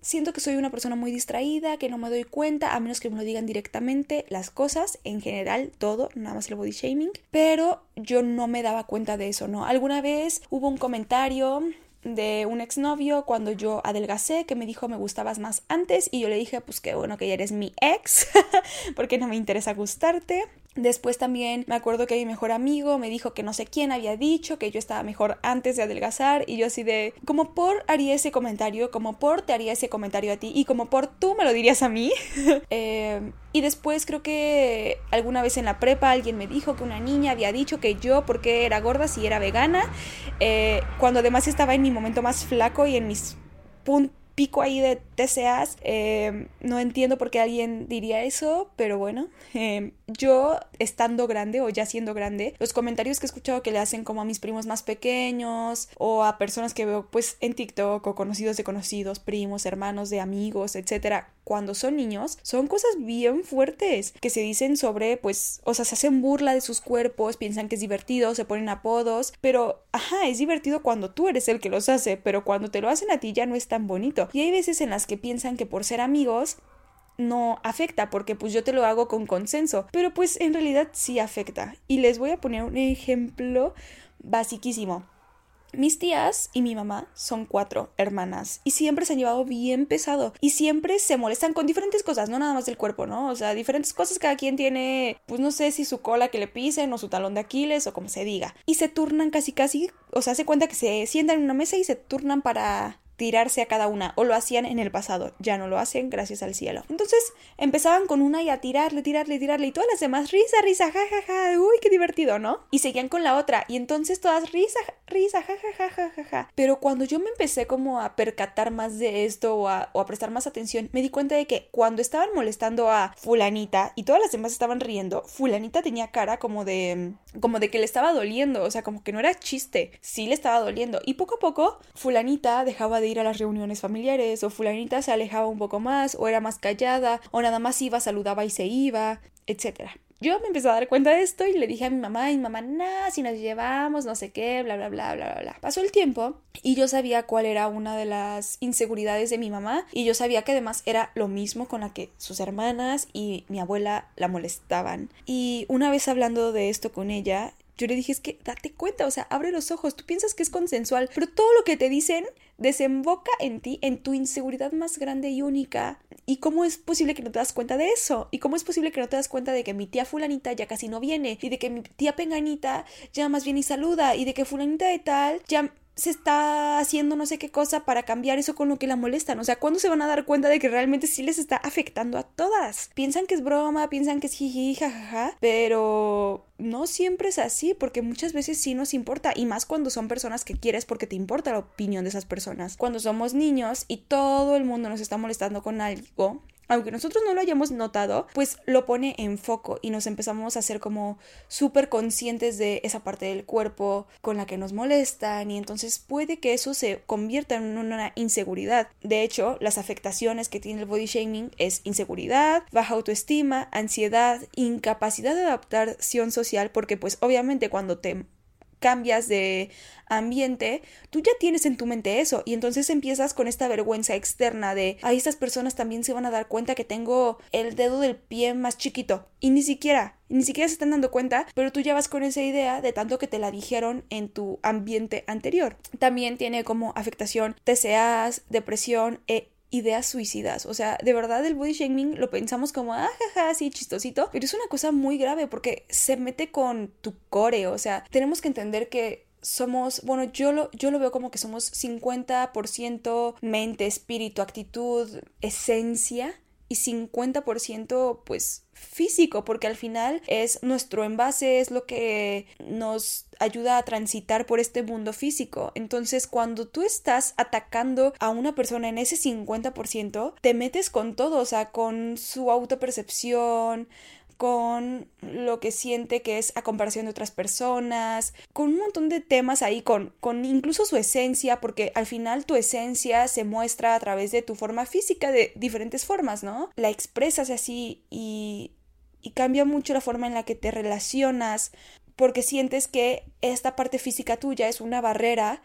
S1: siento que soy una persona muy distraída, que no me doy cuenta, a menos que me lo digan directamente las cosas, en general, todo, nada más el body shaming, pero yo no me daba cuenta de eso, ¿no? Alguna vez hubo un comentario de un exnovio cuando yo adelgacé que me dijo me gustabas más antes y yo le dije pues que bueno que ya eres mi ex porque no me interesa gustarte Después también me acuerdo que mi mejor amigo me dijo que no sé quién había dicho que yo estaba mejor antes de adelgazar y yo así de como por haría ese comentario, como por te haría ese comentario a ti y como por tú me lo dirías a mí. eh, y después creo que alguna vez en la prepa alguien me dijo que una niña había dicho que yo porque era gorda si era vegana, eh, cuando además estaba en mi momento más flaco y en mis puntos pico ahí de TCAs. Em, no entiendo por qué alguien diría eso, pero bueno, em, yo estando grande o ya siendo grande, los comentarios que he escuchado que le hacen como a mis primos más pequeños o a personas que veo pues en TikTok o conocidos de conocidos, primos, hermanos de amigos, etcétera cuando son niños son cosas bien fuertes que se dicen sobre, pues, o sea, se hacen burla de sus cuerpos, piensan que es divertido, se ponen apodos, pero, ajá, es divertido cuando tú eres el que los hace, pero cuando te lo hacen a ti ya no es tan bonito. Y hay veces en las que piensan que por ser amigos no afecta porque pues yo te lo hago con consenso, pero pues en realidad sí afecta. Y les voy a poner un ejemplo basiquísimo. Mis tías y mi mamá son cuatro hermanas y siempre se han llevado bien pesado y siempre se molestan con diferentes cosas, no nada más del cuerpo, ¿no? O sea, diferentes cosas, cada quien tiene, pues no sé si su cola que le pisen o su talón de Aquiles o como se diga. Y se turnan casi casi, o sea, se cuenta que se sientan en una mesa y se turnan para tirarse a cada una, o lo hacían en el pasado, ya no lo hacen, gracias al cielo. Entonces empezaban con una y a tirarle, tirarle, tirarle, y todas las demás, risa, risa, jajaja, ja, ja, uy, qué divertido, ¿no? Y seguían con la otra, y entonces todas, risa, risa, jajaja, ja, ja, ja, Pero cuando yo me empecé como a percatar más de esto o a, o a prestar más atención, me di cuenta de que cuando estaban molestando a fulanita y todas las demás estaban riendo, fulanita tenía cara como de, como de que le estaba doliendo, o sea, como que no era chiste, sí le estaba doliendo. Y poco a poco, fulanita dejaba de ir a las reuniones familiares, o fulanita se alejaba un poco más, o era más callada, o nada más iba, saludaba y se iba, etc. Yo me empecé a dar cuenta de esto y le dije a mi mamá, y mi mamá, nada, si nos llevamos, no sé qué, bla, bla, bla, bla, bla, bla. Pasó el tiempo y yo sabía cuál era una de las inseguridades de mi mamá y yo sabía que además era lo mismo con la que sus hermanas y mi abuela la molestaban. Y una vez hablando de esto con ella, yo le dije, es que date cuenta, o sea, abre los ojos, tú piensas que es consensual, pero todo lo que te dicen desemboca en ti, en tu inseguridad más grande y única. ¿Y cómo es posible que no te das cuenta de eso? ¿Y cómo es posible que no te das cuenta de que mi tía fulanita ya casi no viene? Y de que mi tía penganita ya más bien y saluda? Y de que fulanita de tal ya se está haciendo no sé qué cosa para cambiar eso con lo que la molestan. O sea, ¿cuándo se van a dar cuenta de que realmente sí les está afectando a todas? Piensan que es broma, piensan que es jiji, jajaja, pero no siempre es así, porque muchas veces sí nos importa, y más cuando son personas que quieres porque te importa la opinión de esas personas. Cuando somos niños y todo el mundo nos está molestando con algo, aunque nosotros no lo hayamos notado, pues lo pone en foco y nos empezamos a hacer como súper conscientes de esa parte del cuerpo con la que nos molestan y entonces puede que eso se convierta en una inseguridad. De hecho, las afectaciones que tiene el body shaming es inseguridad, baja autoestima, ansiedad, incapacidad de adaptación social, porque pues obviamente cuando te cambias de ambiente, tú ya tienes en tu mente eso y entonces empiezas con esta vergüenza externa de, a estas personas también se van a dar cuenta que tengo el dedo del pie más chiquito y ni siquiera, ni siquiera se están dando cuenta, pero tú ya vas con esa idea de tanto que te la dijeron en tu ambiente anterior. También tiene como afectación TCAs, depresión e ideas suicidas. O sea, de verdad el body shaming lo pensamos como, ah, jaja, así chistosito, pero es una cosa muy grave porque se mete con tu core. O sea, tenemos que entender que somos, bueno, yo lo, yo lo veo como que somos 50% mente, espíritu, actitud, esencia y 50% pues físico, porque al final es nuestro envase, es lo que nos ayuda a transitar por este mundo físico. Entonces, cuando tú estás atacando a una persona en ese 50%, te metes con todo, o sea, con su autopercepción, con lo que siente que es a comparación de otras personas, con un montón de temas ahí, con, con incluso su esencia, porque al final tu esencia se muestra a través de tu forma física de diferentes formas, ¿no? La expresas así y, y cambia mucho la forma en la que te relacionas, porque sientes que esta parte física tuya es una barrera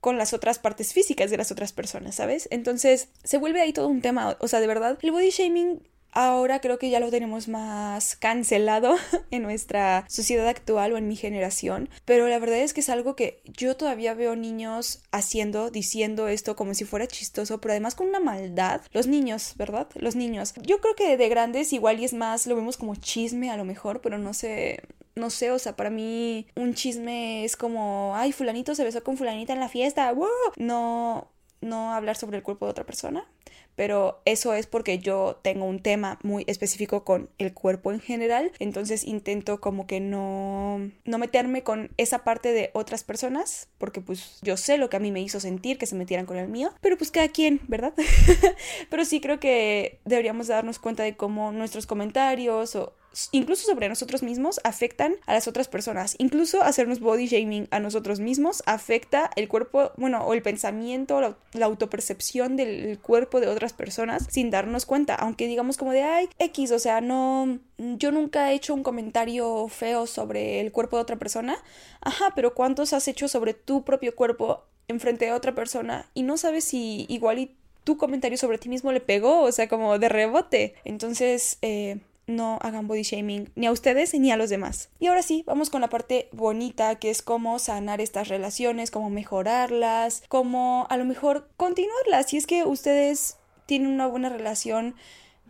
S1: con las otras partes físicas de las otras personas, ¿sabes? Entonces se vuelve ahí todo un tema, o sea, de verdad, el body shaming ahora creo que ya lo tenemos más cancelado en nuestra sociedad actual o en mi generación, pero la verdad es que es algo que yo todavía veo niños haciendo, diciendo esto como si fuera chistoso, pero además con una maldad. Los niños, ¿verdad? Los niños. Yo creo que de grandes igual y es más, lo vemos como chisme a lo mejor, pero no sé, no sé, o sea, para mí un chisme es como, ay, fulanito se besó con fulanita en la fiesta. No, no hablar sobre el cuerpo de otra persona pero eso es porque yo tengo un tema muy específico con el cuerpo en general, entonces intento como que no, no meterme con esa parte de otras personas, porque pues yo sé lo que a mí me hizo sentir que se metieran con el mío, pero pues cada quien, ¿verdad? pero sí creo que deberíamos darnos cuenta de cómo nuestros comentarios o incluso sobre nosotros mismos, afectan a las otras personas. Incluso hacernos body shaming a nosotros mismos afecta el cuerpo, bueno, o el pensamiento, la, autopercepción del cuerpo de otras personas sin darnos cuenta. Aunque digamos como de, ay, X, o sea, no, yo nunca he hecho un comentario feo sobre el cuerpo de otra persona. Ajá, pero ¿cuántos has hecho sobre tu propio cuerpo enfrente de otra persona y no sabes si igual y tu comentario sobre ti mismo le pegó, o sea, como de rebote. Entonces, eh, no hagan body shaming ni a ustedes ni a los demás. Y ahora sí, vamos con la parte bonita, que es cómo sanar estas relaciones, cómo mejorarlas, cómo a lo mejor continuarlas. Si es que ustedes tienen una buena relación,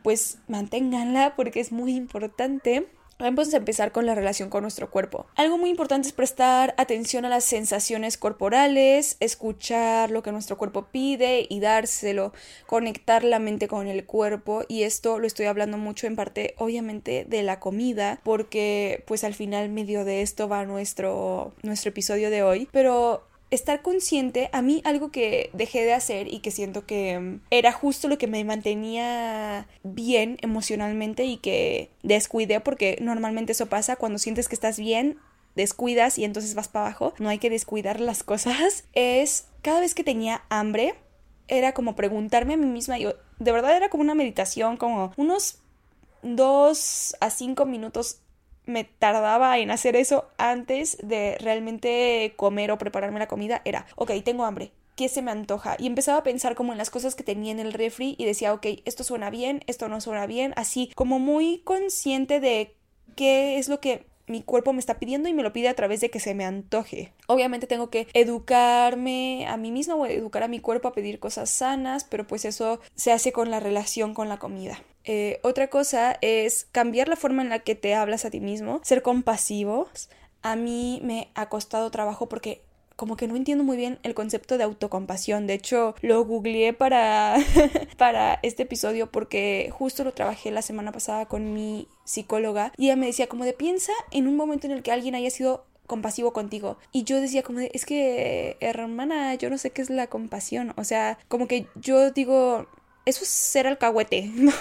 S1: pues manténganla porque es muy importante. Vamos a empezar con la relación con nuestro cuerpo. Algo muy importante es prestar atención a las sensaciones corporales, escuchar lo que nuestro cuerpo pide y dárselo, conectar la mente con el cuerpo y esto lo estoy hablando mucho en parte obviamente de la comida porque pues al final medio de esto va nuestro nuestro episodio de hoy, pero estar consciente, a mí algo que dejé de hacer y que siento que mm, era justo lo que me mantenía bien emocionalmente y que descuidé porque normalmente eso pasa cuando sientes que estás bien, descuidas y entonces vas para abajo, no hay que descuidar las cosas, es cada vez que tenía hambre, era como preguntarme a mí misma, yo, de verdad era como una meditación, como unos dos a cinco minutos me tardaba en hacer eso antes de realmente comer o prepararme la comida era, ok, tengo hambre, ¿qué se me antoja? Y empezaba a pensar como en las cosas que tenía en el refri y decía, ok, esto suena bien, esto no suena bien, así como muy consciente de qué es lo que mi cuerpo me está pidiendo y me lo pide a través de que se me antoje. Obviamente tengo que educarme a mí misma o educar a mi cuerpo a pedir cosas sanas, pero pues eso se hace con la relación con la comida. Eh, otra cosa es cambiar la forma en la que te hablas a ti mismo, ser compasivos. A mí me ha costado trabajo porque como que no entiendo muy bien el concepto de autocompasión. De hecho, lo googleé para, para este episodio porque justo lo trabajé la semana pasada con mi psicóloga y ella me decía como de piensa en un momento en el que alguien haya sido compasivo contigo. Y yo decía como de, es que, hermana, yo no sé qué es la compasión. O sea, como que yo digo, eso es ser alcahuete, ¿no?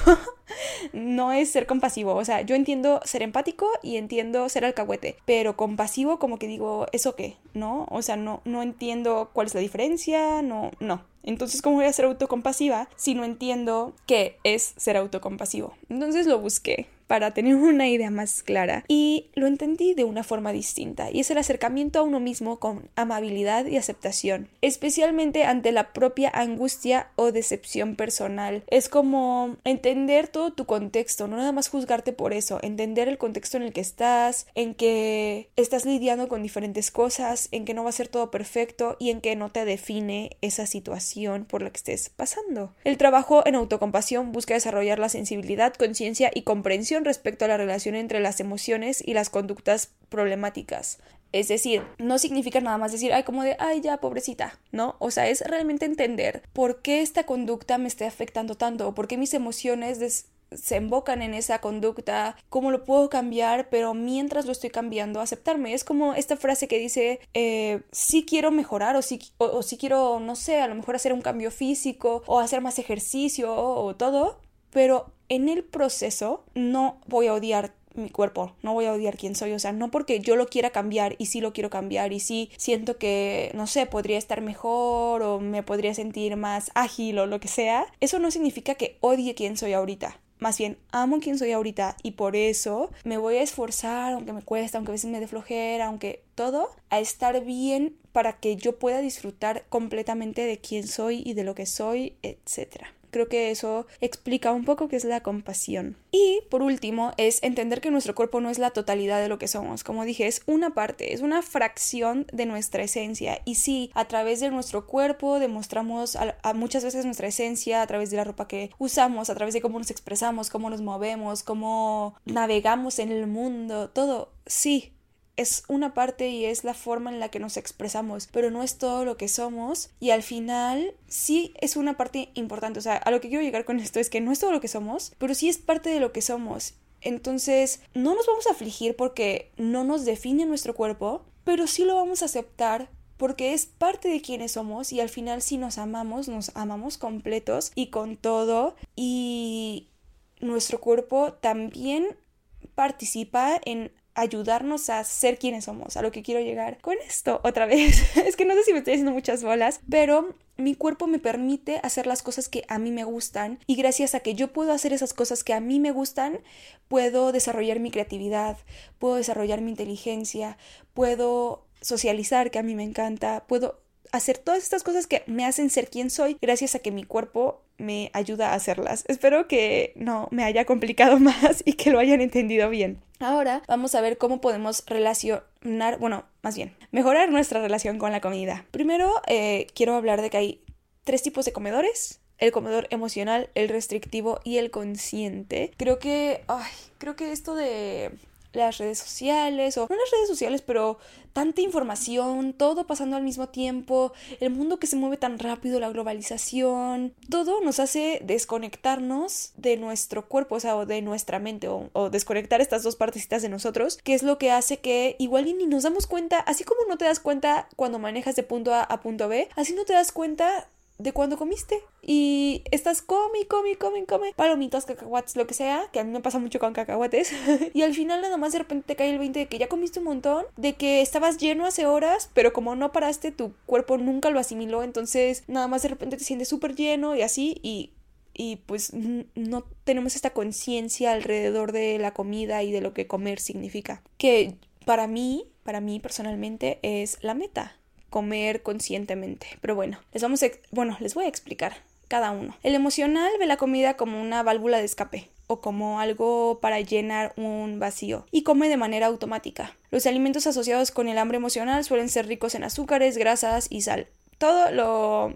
S1: no es ser compasivo. O sea, yo entiendo ser empático y entiendo ser alcahuete, pero compasivo como que digo, ¿eso qué? ¿No? O sea, no, no entiendo cuál es la diferencia, no, no. Entonces, ¿cómo voy a ser autocompasiva si no entiendo qué es ser autocompasivo? Entonces lo busqué para tener una idea más clara y lo entendí de una forma distinta y es el acercamiento a uno mismo con amabilidad y aceptación, especialmente ante la propia angustia o decepción personal. Es como entender todo tu contexto, no nada más juzgarte por eso, entender el contexto en el que estás, en que estás lidiando con diferentes cosas, en que no va a ser todo perfecto y en que no te define esa situación por la que estés pasando. El trabajo en autocompasión busca desarrollar la sensibilidad, conciencia y comprensión respecto a la relación entre las emociones y las conductas problemáticas. Es decir, no significa nada más decir, ay, como de, ay, ya, pobrecita, ¿no? O sea, es realmente entender por qué esta conducta me está afectando tanto, por qué mis emociones se embocan en esa conducta, cómo lo puedo cambiar, pero mientras lo estoy cambiando, aceptarme. Es como esta frase que dice, eh, sí quiero mejorar o, sí quiero, no sé, a lo mejor hacer un cambio físico o hacer más ejercicio o todo, pero en el proceso no voy a odiar mi cuerpo, no voy a odiar quién soy, o sea, no porque yo lo quiera cambiar y sí lo quiero cambiar y sí siento que, no sé, podría estar mejor o me podría sentir más ágil o lo que sea, eso no significa que odie quién soy ahorita. Más bien, amo quién soy ahorita y por eso me voy a esforzar, aunque me cuesta, aunque a veces me dé flojera, aunque todo, a estar bien para que yo pueda disfrutar completamente de quién soy y de lo que soy, etcétera. Creo que eso explica un poco qué es la compasión. Y por último, es entender que nuestro cuerpo no es la totalidad de lo que somos. Como dije, es una parte, es una fracción de nuestra esencia. Y sí, a través de nuestro cuerpo demostramos a, muchas veces nuestra esencia, a través de la ropa que usamos, a través de cómo nos expresamos, cómo nos movemos, cómo navegamos en el mundo, todo. Sí, es una parte y es la forma en la que nos expresamos, pero no es todo lo que somos y al final sí es una parte importante, o sea, a lo que quiero llegar con esto es que no es todo lo que somos, pero sí es parte de lo que somos. Entonces, no nos vamos a afligir porque no nos define nuestro cuerpo, pero sí lo vamos a aceptar porque es parte de quienes somos y al final si nos amamos, nos amamos completos y con todo y nuestro cuerpo también participa en ayudarnos a ser quienes somos, a lo que quiero llegar con esto otra vez. es que no sé si me estoy haciendo muchas bolas, pero mi cuerpo me permite hacer las cosas que a mí me gustan y gracias a que yo puedo hacer esas cosas que a mí me gustan, puedo desarrollar mi creatividad, puedo desarrollar mi inteligencia, puedo socializar, que a mí me encanta, puedo hacer todas estas cosas que me hacen ser quien soy gracias a que mi cuerpo me ayuda a hacerlas. Espero que no me haya complicado más y que lo hayan entendido bien. Ahora vamos a ver cómo podemos relacionar, bueno, más bien, mejorar nuestra relación con la comida. Primero, eh, quiero hablar de que hay tres tipos de comedores. El comedor emocional, el restrictivo y el consciente. Creo que, ay, creo que esto de las redes sociales, o no las redes sociales, pero tanta información, todo pasando al mismo tiempo, el mundo que se mueve tan rápido, la globalización, todo nos hace desconectarnos de nuestro cuerpo, o sea, o de nuestra mente, o, desconectar estas dos partecitas de nosotros, que es lo que hace que igual ni nos damos cuenta, así como no te das cuenta cuando manejas de punto A a punto B, así no te das cuenta de cuando comiste. Y estás come, come, come, come. Palomitas, cacahuates, lo que sea. Que a mí me pasa mucho con cacahuates. y al final nada más de repente te cae el 20 de que ya comiste un montón. De que estabas lleno hace horas. Pero como no paraste, tu cuerpo nunca lo asimiló. Entonces nada más de repente te sientes súper lleno y así. Y y pues no tenemos esta conciencia alrededor de la comida y de lo que comer significa. Que para mí, para mí personalmente es la meta comer conscientemente. Pero bueno, les vamos a, bueno, les voy a explicar cada uno. El emocional ve la comida como una válvula de escape o como algo para llenar un vacío y come de manera automática. Los alimentos asociados con el hambre emocional suelen ser ricos en azúcares, grasas y sal. Todo lo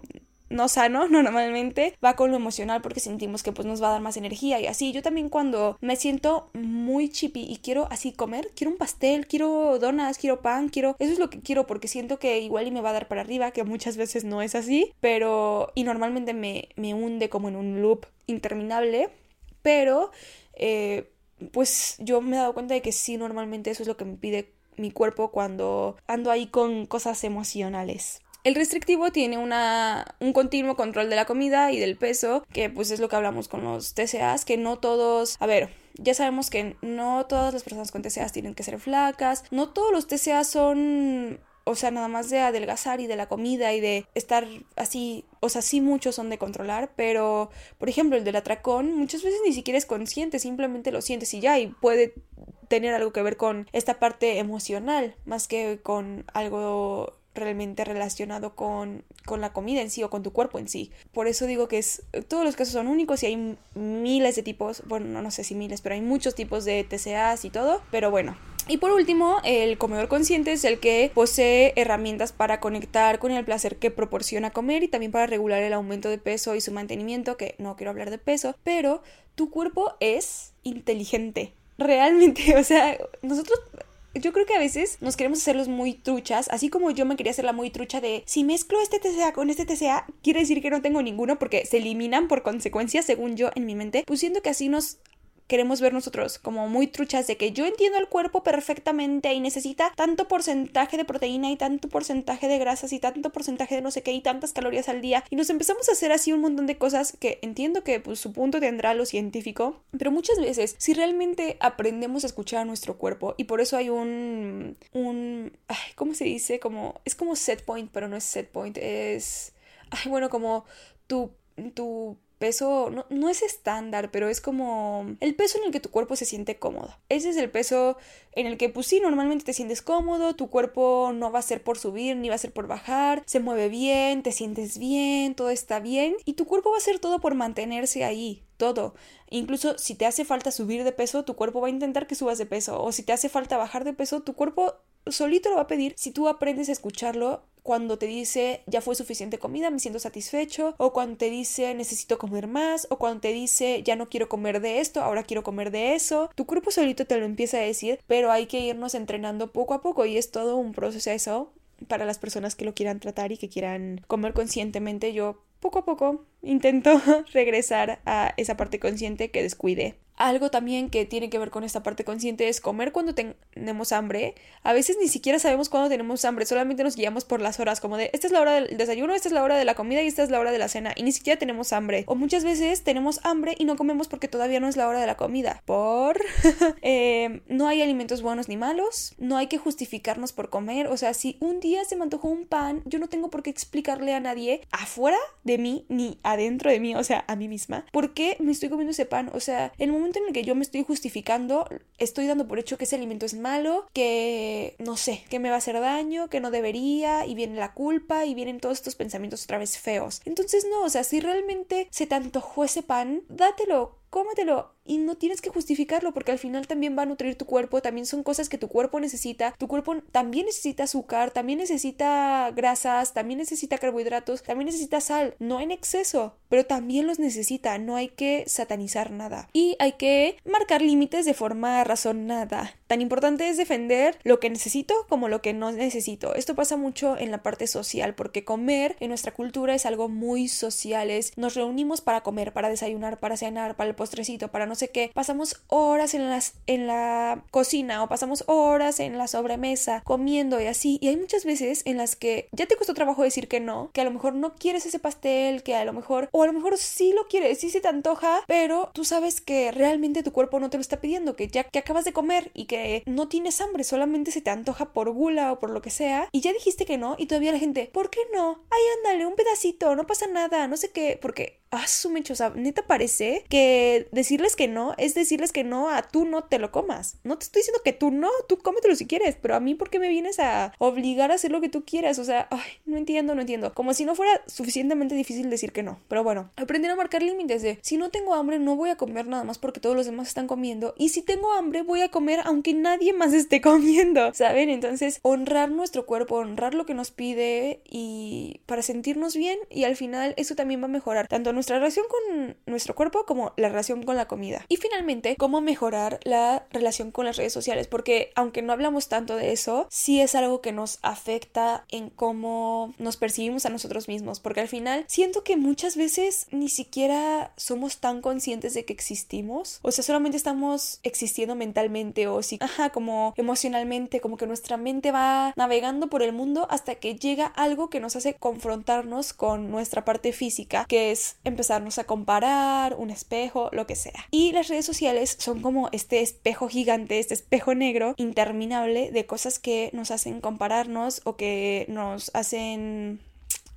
S1: no sano normalmente va con lo emocional porque sentimos que pues nos va a dar más energía y así. Yo también cuando me siento muy chippy y quiero así comer, quiero un pastel, quiero donas, quiero pan, quiero... Eso es lo que quiero porque siento que igual y me va a dar para arriba, que muchas veces no es así, pero... y normalmente me, me hunde como en un loop interminable, pero... Eh, pues yo me he dado cuenta de que sí, normalmente eso es lo que me pide mi cuerpo cuando ando ahí con cosas emocionales. El restrictivo tiene una, un continuo control de la comida y del peso, que pues es lo que hablamos con los TCAs, que no todos, a ver, ya sabemos que no todas las personas con TCAs tienen que ser flacas, no todos los TCAs son o sea, nada más de adelgazar y de la comida y de estar así, o sea, sí muchos son de controlar, pero, por ejemplo, el del atracón muchas veces ni siquiera es consciente, simplemente lo sientes y ya, y puede tener algo que ver con esta parte emocional, más que con algo realmente relacionado con, con, la comida en sí o con tu cuerpo en sí. Por eso digo que es, todos los casos son únicos y hay miles de tipos, bueno, no sé si miles, pero hay muchos tipos de TCAs y todo, pero bueno. Y por último, el comedor consciente es el que posee herramientas para conectar con el placer que proporciona comer y también para regular el aumento de peso y su mantenimiento, que no quiero hablar de peso, pero tu cuerpo es inteligente. Realmente, o sea, nosotros yo creo que a veces nos queremos hacerlos muy truchas, así como yo me quería hacer la muy trucha de si mezclo este TCA con este TCA, quiere decir que no tengo ninguno porque se eliminan por consecuencia, según yo en mi mente, pues siento que así nos queremos ver nosotros como muy truchas de que yo entiendo el cuerpo perfectamente y necesita tanto porcentaje de proteína y tanto porcentaje de grasas y tanto porcentaje de no sé qué y tantas calorías al día y nos empezamos a hacer así un montón de cosas que entiendo que pues su punto tendrá lo científico, pero muchas veces si realmente aprendemos a escuchar a nuestro cuerpo y por eso hay un un ¿cómo se dice? como es como set point, pero no es set point, es ay, bueno, como tu tu peso no, no, es estándar, pero es como el peso en el que tu cuerpo se siente cómodo. Ese es el peso en el que pues sí, normalmente te sientes cómodo, tu cuerpo no va a ser por subir ni va a ser por bajar, se mueve bien, te sientes bien, todo está bien y tu cuerpo va a hacer todo por mantenerse ahí, todo. Incluso si te hace falta subir de peso, tu cuerpo va a intentar que subas de peso o si te hace falta bajar de peso, tu cuerpo solito lo va a pedir si tú aprendes a escucharlo cuando te dice ya fue suficiente comida, me siento satisfecho, o cuando te dice necesito comer más, o cuando te dice ya no quiero comer de esto, ahora quiero comer de eso, tu cuerpo solito te lo empieza a decir, pero hay que irnos entrenando poco a poco y es todo un proceso para las personas que lo quieran tratar y que quieran comer conscientemente. Yo poco a poco intento regresar a esa parte consciente que descuide. Algo también que tiene que ver con esta parte consciente es comer cuando tenemos hambre. A veces ni siquiera sabemos cuándo tenemos hambre, solamente nos guiamos por las horas, como de esta es la hora del desayuno, esta es la hora de la comida y esta es la hora de la cena, y ni siquiera tenemos hambre. O muchas veces tenemos hambre y no comemos porque todavía no es la hora de la comida. Por... eh, no hay alimentos buenos ni malos, no hay que justificarnos por comer, o sea, si un día se me antojó un pan, yo no tengo por qué explicarle a nadie afuera de mí ni adentro de mí, o sea, a mí misma, por qué me estoy comiendo ese pan. O sea, el momento en el que yo me estoy justificando, estoy dando por hecho que ese alimento es malo, que no sé, que me va a hacer daño, que no debería, y viene la culpa, y vienen todos estos pensamientos otra vez feos. Entonces, no, o sea, si realmente se te antojó ese pan, dátelo, cómetelo y no tienes que justificarlo porque al final también va a nutrir tu cuerpo, también son cosas que tu cuerpo necesita, tu cuerpo también necesita azúcar, también necesita grasas, también necesita carbohidratos, también necesita sal, no en exceso, pero también los necesita, no hay que satanizar nada. Y hay que marcar límites de forma razonada. Tan importante es defender lo que necesito como lo que no necesito. Esto pasa mucho en la parte social porque comer en nuestra cultura es algo muy social, es nos reunimos para comer, para desayunar, para cenar, para el postrecito, para no sé qué, pasamos horas en, las, en la cocina o pasamos horas en la sobremesa comiendo y así. Y hay muchas veces en las que ya te costó trabajo decir que no, que a lo mejor no quieres ese pastel, que a lo mejor, o a lo mejor sí lo quieres, sí se te antoja, pero tú sabes que realmente tu cuerpo no te lo está pidiendo, que ya que acabas de comer y que no tienes hambre, solamente se te antoja por gula o por lo que sea, y ya dijiste que no, y todavía la gente, ¿por qué no? Ay, ándale, un pedacito, no pasa nada, no sé qué, porque ah, su o neta parece que decirles que no es decirles que no a tú no te lo comas. No te estoy diciendo que tú no, tú cómetelo si quieres, pero a mí, ¿por qué me vienes a obligar a hacer lo que tú quieras? O sea, ay, no entiendo, no entiendo. Como si no fuera suficientemente difícil decir que no. Pero bueno, aprender a marcar límites de si no tengo hambre, no voy a comer nada más porque todos los demás están comiendo. Y si tengo hambre, voy a comer aunque nadie más esté comiendo, ¿saben? Entonces, honrar nuestro cuerpo, honrar lo que nos pide y para sentirnos bien y al final eso también va a mejorar tanto nuestra relación con nuestro cuerpo como la relación con la comida. Y finalmente, cómo mejorar la relación con las redes sociales, porque aunque no hablamos tanto de eso, sí es algo que nos afecta en cómo nos percibimos a nosotros mismos, porque al final siento que muchas veces ni siquiera somos tan conscientes de que existimos, o sea, solamente estamos existiendo mentalmente o si, ajá, como emocionalmente, como que nuestra mente va navegando por el mundo hasta que llega algo que nos hace confrontarnos con nuestra parte física, que es empezar a comparar, un espejo, lo que sea. Y las redes sociales son como este espejo gigante, este espejo negro interminable de cosas que nos hacen compararnos o que nos hacen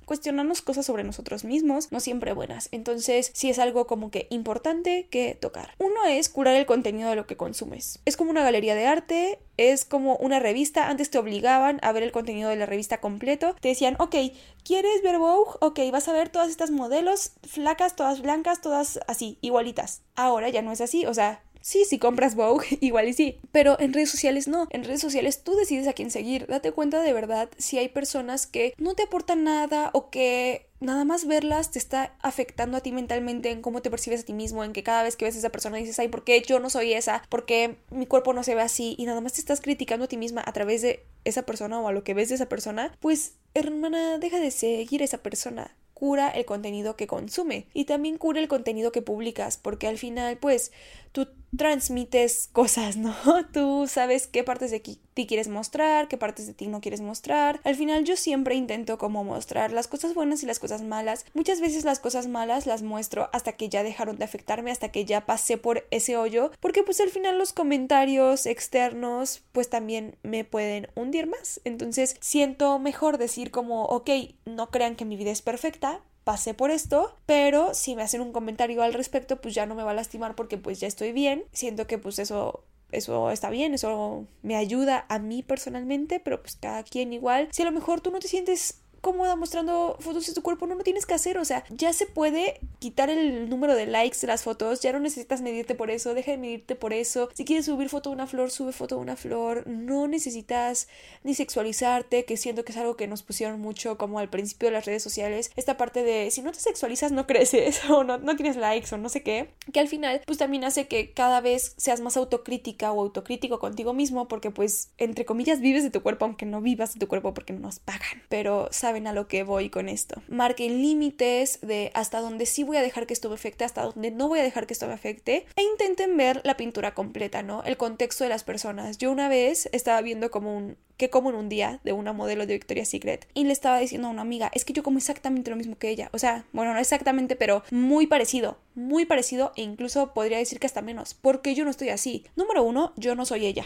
S1: cuestionarnos cosas sobre nosotros mismos, no siempre buenas. Entonces, sí es algo como que importante que tocar. Uno es curar el contenido de lo que consumes. Es como una galería de arte, es como una revista. Antes te obligaban a ver el contenido de la revista completo. Te decían, ok, ¿quieres ver Vogue? Ok, vas a ver todas estas modelos flacas, todas blancas, todas así, igualitas. Ahora ya no es así, o sea, Sí, si compras Vogue, igual y sí. Pero en redes sociales no. En redes sociales tú decides a quién seguir. Date cuenta de verdad si hay personas que no te aportan nada o que nada más verlas te está afectando a ti mentalmente en cómo te percibes a ti mismo, en que cada vez que ves a esa persona dices, ay, ¿por qué yo no soy esa? ¿Por qué mi cuerpo no se ve así? Y nada más te estás criticando a ti misma a través de esa persona o a lo que ves de esa persona, pues hermana, deja de seguir a esa persona cura el contenido que consume y también cura el contenido que publicas, porque al final, pues, tú transmites cosas, ¿no? Tú sabes qué partes de ti quieres mostrar, qué partes de ti no quieres mostrar. Al final yo siempre intento como mostrar las cosas buenas y las cosas malas. Muchas veces las cosas malas las muestro hasta que ya dejaron de afectarme, hasta que ya pasé por ese hoyo, porque pues al final los comentarios externos pues también me pueden hundir más. Entonces siento mejor decir como, ok, no crean que mi vida es perfecta, pasé por esto, pero si me hacen un comentario al respecto, pues ya no me va a lastimar porque pues ya estoy bien. Siento que pues eso eso está bien, eso me ayuda a mí personalmente, pero pues cada quien igual. Si a lo mejor tú no te sientes cómoda mostrando fotos de tu cuerpo, no lo tienes que hacer, o sea, ya se puede quitar el número de likes de las fotos, ya no necesitas medirte por eso, deja de medirte por eso, si quieres subir foto de una flor, sube foto de una flor, no necesitas ni sexualizarte, que siento que es algo que nos pusieron mucho como al principio de las redes sociales, esta parte de si no te sexualizas no creces o no, no tienes likes o no sé qué, que al final pues también hace que cada vez seas más autocrítica o autocrítico contigo mismo porque pues entre comillas vives de tu cuerpo aunque no vivas de tu cuerpo porque no nos pagan, pero sabes a lo que voy con esto. Marquen límites de hasta dónde sí voy a dejar que esto me afecte, hasta dónde no voy a dejar que esto me afecte e intenten ver la pintura completa, ¿no? El contexto de las personas. Yo una vez estaba viendo como un que como en un día de una modelo de Victoria's Secret y le estaba diciendo a una amiga, es que yo como exactamente lo mismo que ella, o sea, bueno, no exactamente, pero muy parecido, muy parecido e incluso podría decir que hasta menos, porque yo no estoy así. Número uno, yo no soy ella.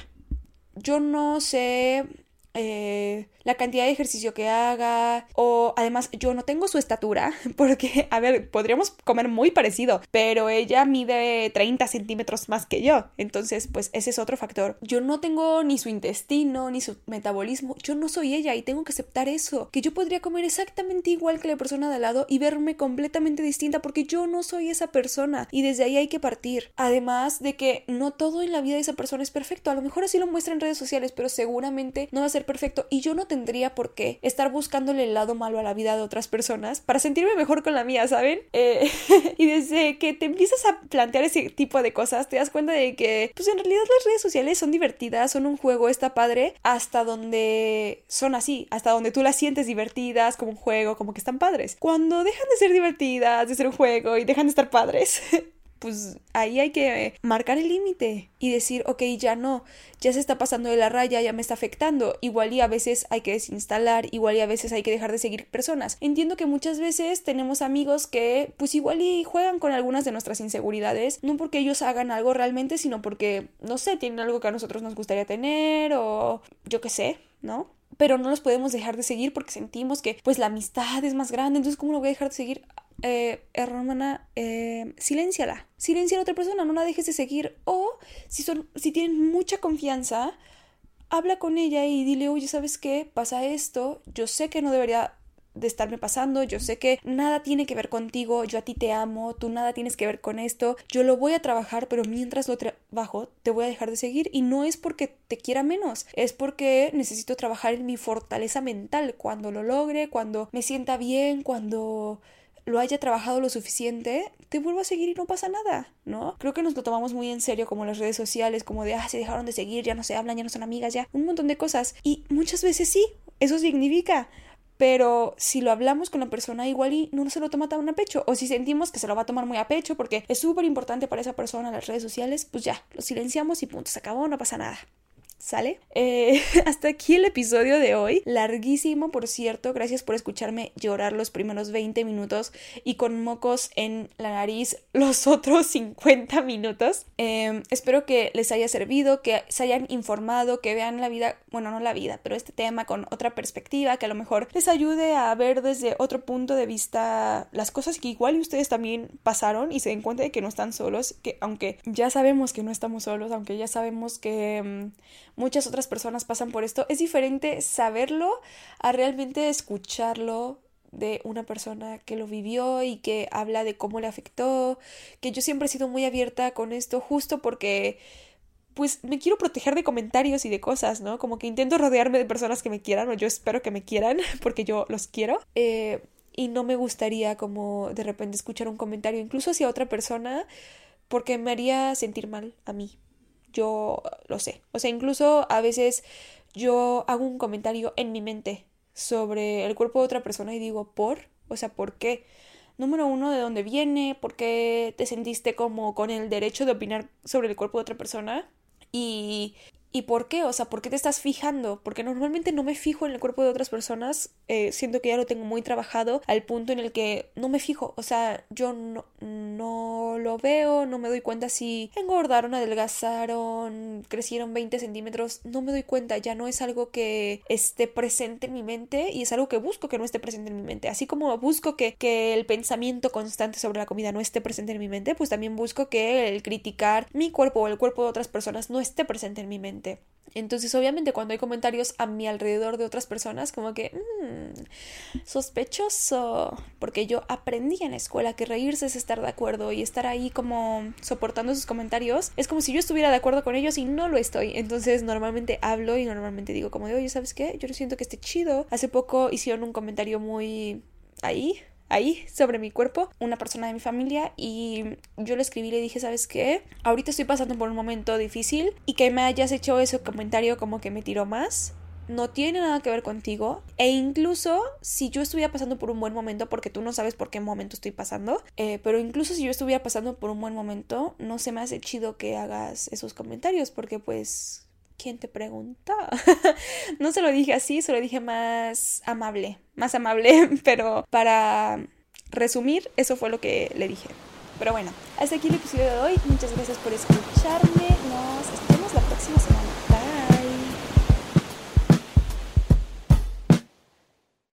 S1: Yo no sé eh, la cantidad de ejercicio que haga o además yo no tengo su estatura porque, a ver, podríamos comer muy parecido, pero ella mide 30 centímetros más que yo, entonces pues ese es otro factor. Yo no tengo ni su intestino ni su metabolismo, yo no soy ella y tengo que aceptar eso, que yo podría comer exactamente igual que la persona de al lado y verme completamente distinta porque yo no soy esa persona y desde ahí hay que partir. Además de que no todo en la vida de esa persona es perfecto, a lo mejor así lo muestra en redes sociales, pero seguramente no va a ser perfecto y yo no tendría por qué estar buscándole el lado malo a la vida de otras personas para sentirme mejor con la mía, ¿saben? Eh, y desde que te empiezas a plantear ese tipo de cosas, te das cuenta de que, pues en realidad las redes sociales son divertidas, son un juego, está padre, hasta donde son así, hasta donde tú las sientes divertidas, como un juego, como que están padres. Cuando dejan de ser divertidas, de ser un juego y dejan de estar padres, pues ahí hay que marcar el límite y decir, ok, ya no, ya se está pasando de la raya, ya me está afectando. Igual y a veces hay que desinstalar, igual y a veces hay que dejar de seguir personas. Entiendo que muchas veces tenemos amigos que pues igual y juegan con algunas de nuestras inseguridades, no porque ellos hagan algo realmente, sino porque, no sé, tienen algo que a nosotros nos gustaría tener o yo qué sé, ¿no? Pero no los podemos dejar de seguir porque sentimos que pues la amistad es más grande, entonces ¿cómo lo voy a dejar de seguir? eh, hermana, eh, silénciala. Silencia a otra persona, no la dejes de seguir. O si, son, si tienen mucha confianza, habla con ella y dile, oye, ¿sabes qué? Pasa esto, yo sé que no debería de estarme pasando, yo sé que nada tiene que ver contigo, yo a ti te amo, tú nada tienes que ver con esto, yo lo voy a trabajar, pero mientras lo trabajo te voy a dejar de seguir y no es porque te quiera menos, es porque necesito trabajar en mi fortaleza mental, cuando lo logre, cuando me sienta bien, cuando lo haya trabajado lo suficiente, te vuelvo a seguir y no pasa nada, ¿no? Creo que nos lo tomamos muy en serio como las redes sociales, como de, ah, se dejaron de seguir, ya no se hablan, ya no son amigas, ya, un montón de cosas. Y muchas veces sí, eso significa. Pero si lo hablamos con la persona igual y no se lo toma tan a pecho, o si sentimos que se lo va a tomar muy a pecho porque es súper importante para esa persona las redes sociales, pues ya, lo silenciamos y punto, se acabó, no pasa nada. ¿Sale? Eh, hasta aquí el episodio de hoy. Larguísimo, por cierto. Gracias por escucharme llorar los primeros 20 minutos y con mocos en la nariz los otros 50 minutos. Em, espero que les haya servido, que se hayan informado, que vean la vida, bueno, no la vida, pero este tema con otra perspectiva, que a lo mejor les ayude a ver desde otro punto de vista las cosas que igual ustedes también pasaron y se den cuenta de que no están solos, que aunque ya sabemos que no estamos solos, aunque ya sabemos que... Em, muchas otras personas pasan por esto, es diferente saberlo a realmente escucharlo de una persona que lo vivió y que habla de cómo le afectó, que yo siempre he sido muy abierta con esto justo porque pues me quiero proteger de comentarios y de cosas, ¿no? Como que intento rodearme de personas que me quieran o yo espero que me quieran porque yo los quiero. Eh, y no me gustaría como de repente escuchar un comentario incluso hacia otra persona porque me haría sentir mal a mí yo lo sé. O sea, incluso a veces yo hago un comentario en mi mente sobre el cuerpo de otra persona y digo, ¿por? O sea, ¿por qué? Número uno, ¿de dónde viene? ¿Por qué te sentiste como con el derecho de opinar sobre el cuerpo de otra persona? Y, ¿Y por qué? O sea, ¿por qué te estás fijando? Porque normalmente no me fijo en el cuerpo de otras personas. Eh, siento que ya lo tengo muy trabajado al punto en el que no me fijo. O sea, yo no, lo veo, no me doy cuenta si engordaron, adelgazaron, crecieron 20 centímetros. No me doy cuenta. Ya no es algo que esté presente en mi mente y es algo que busco que no esté presente en mi mente. Así como busco que, que el pensamiento constante sobre la comida no esté presente en mi mente, pues también busco que el criticar mi cuerpo o el cuerpo de otras personas no esté presente en mi mente. Entonces, obviamente, cuando hay comentarios a mi alrededor de otras personas, como que, mmm, sospechoso, porque yo aprendí en la escuela que reírse es estar de acuerdo y estar ahí como soportando sus comentarios, es como si yo estuviera de acuerdo con ellos y no lo estoy. Entonces, normalmente hablo y normalmente digo como de, oye, ¿sabes qué? Yo no siento que esté chido. Hace poco hicieron un comentario muy ahí, ahí sobre mi cuerpo una persona de mi familia y yo le escribí y le dije, ¿sabes qué? Ahorita estoy pasando por un momento difícil y que me hayas hecho ese comentario como que me tiró más no tiene nada que ver contigo e incluso si yo estuviera pasando por un buen momento, porque tú no sabes por qué momento estoy pasando, eh, pero incluso si yo estuviera pasando por un buen momento, no se me hace chido que hagas esos comentarios porque pues... ¿Quién te pregunta? no se lo dije así, se lo dije más amable, más amable, pero para resumir, eso fue lo que le dije. Pero bueno, hasta aquí el episodio de hoy. Muchas gracias por escucharme. Nos vemos la próxima semana.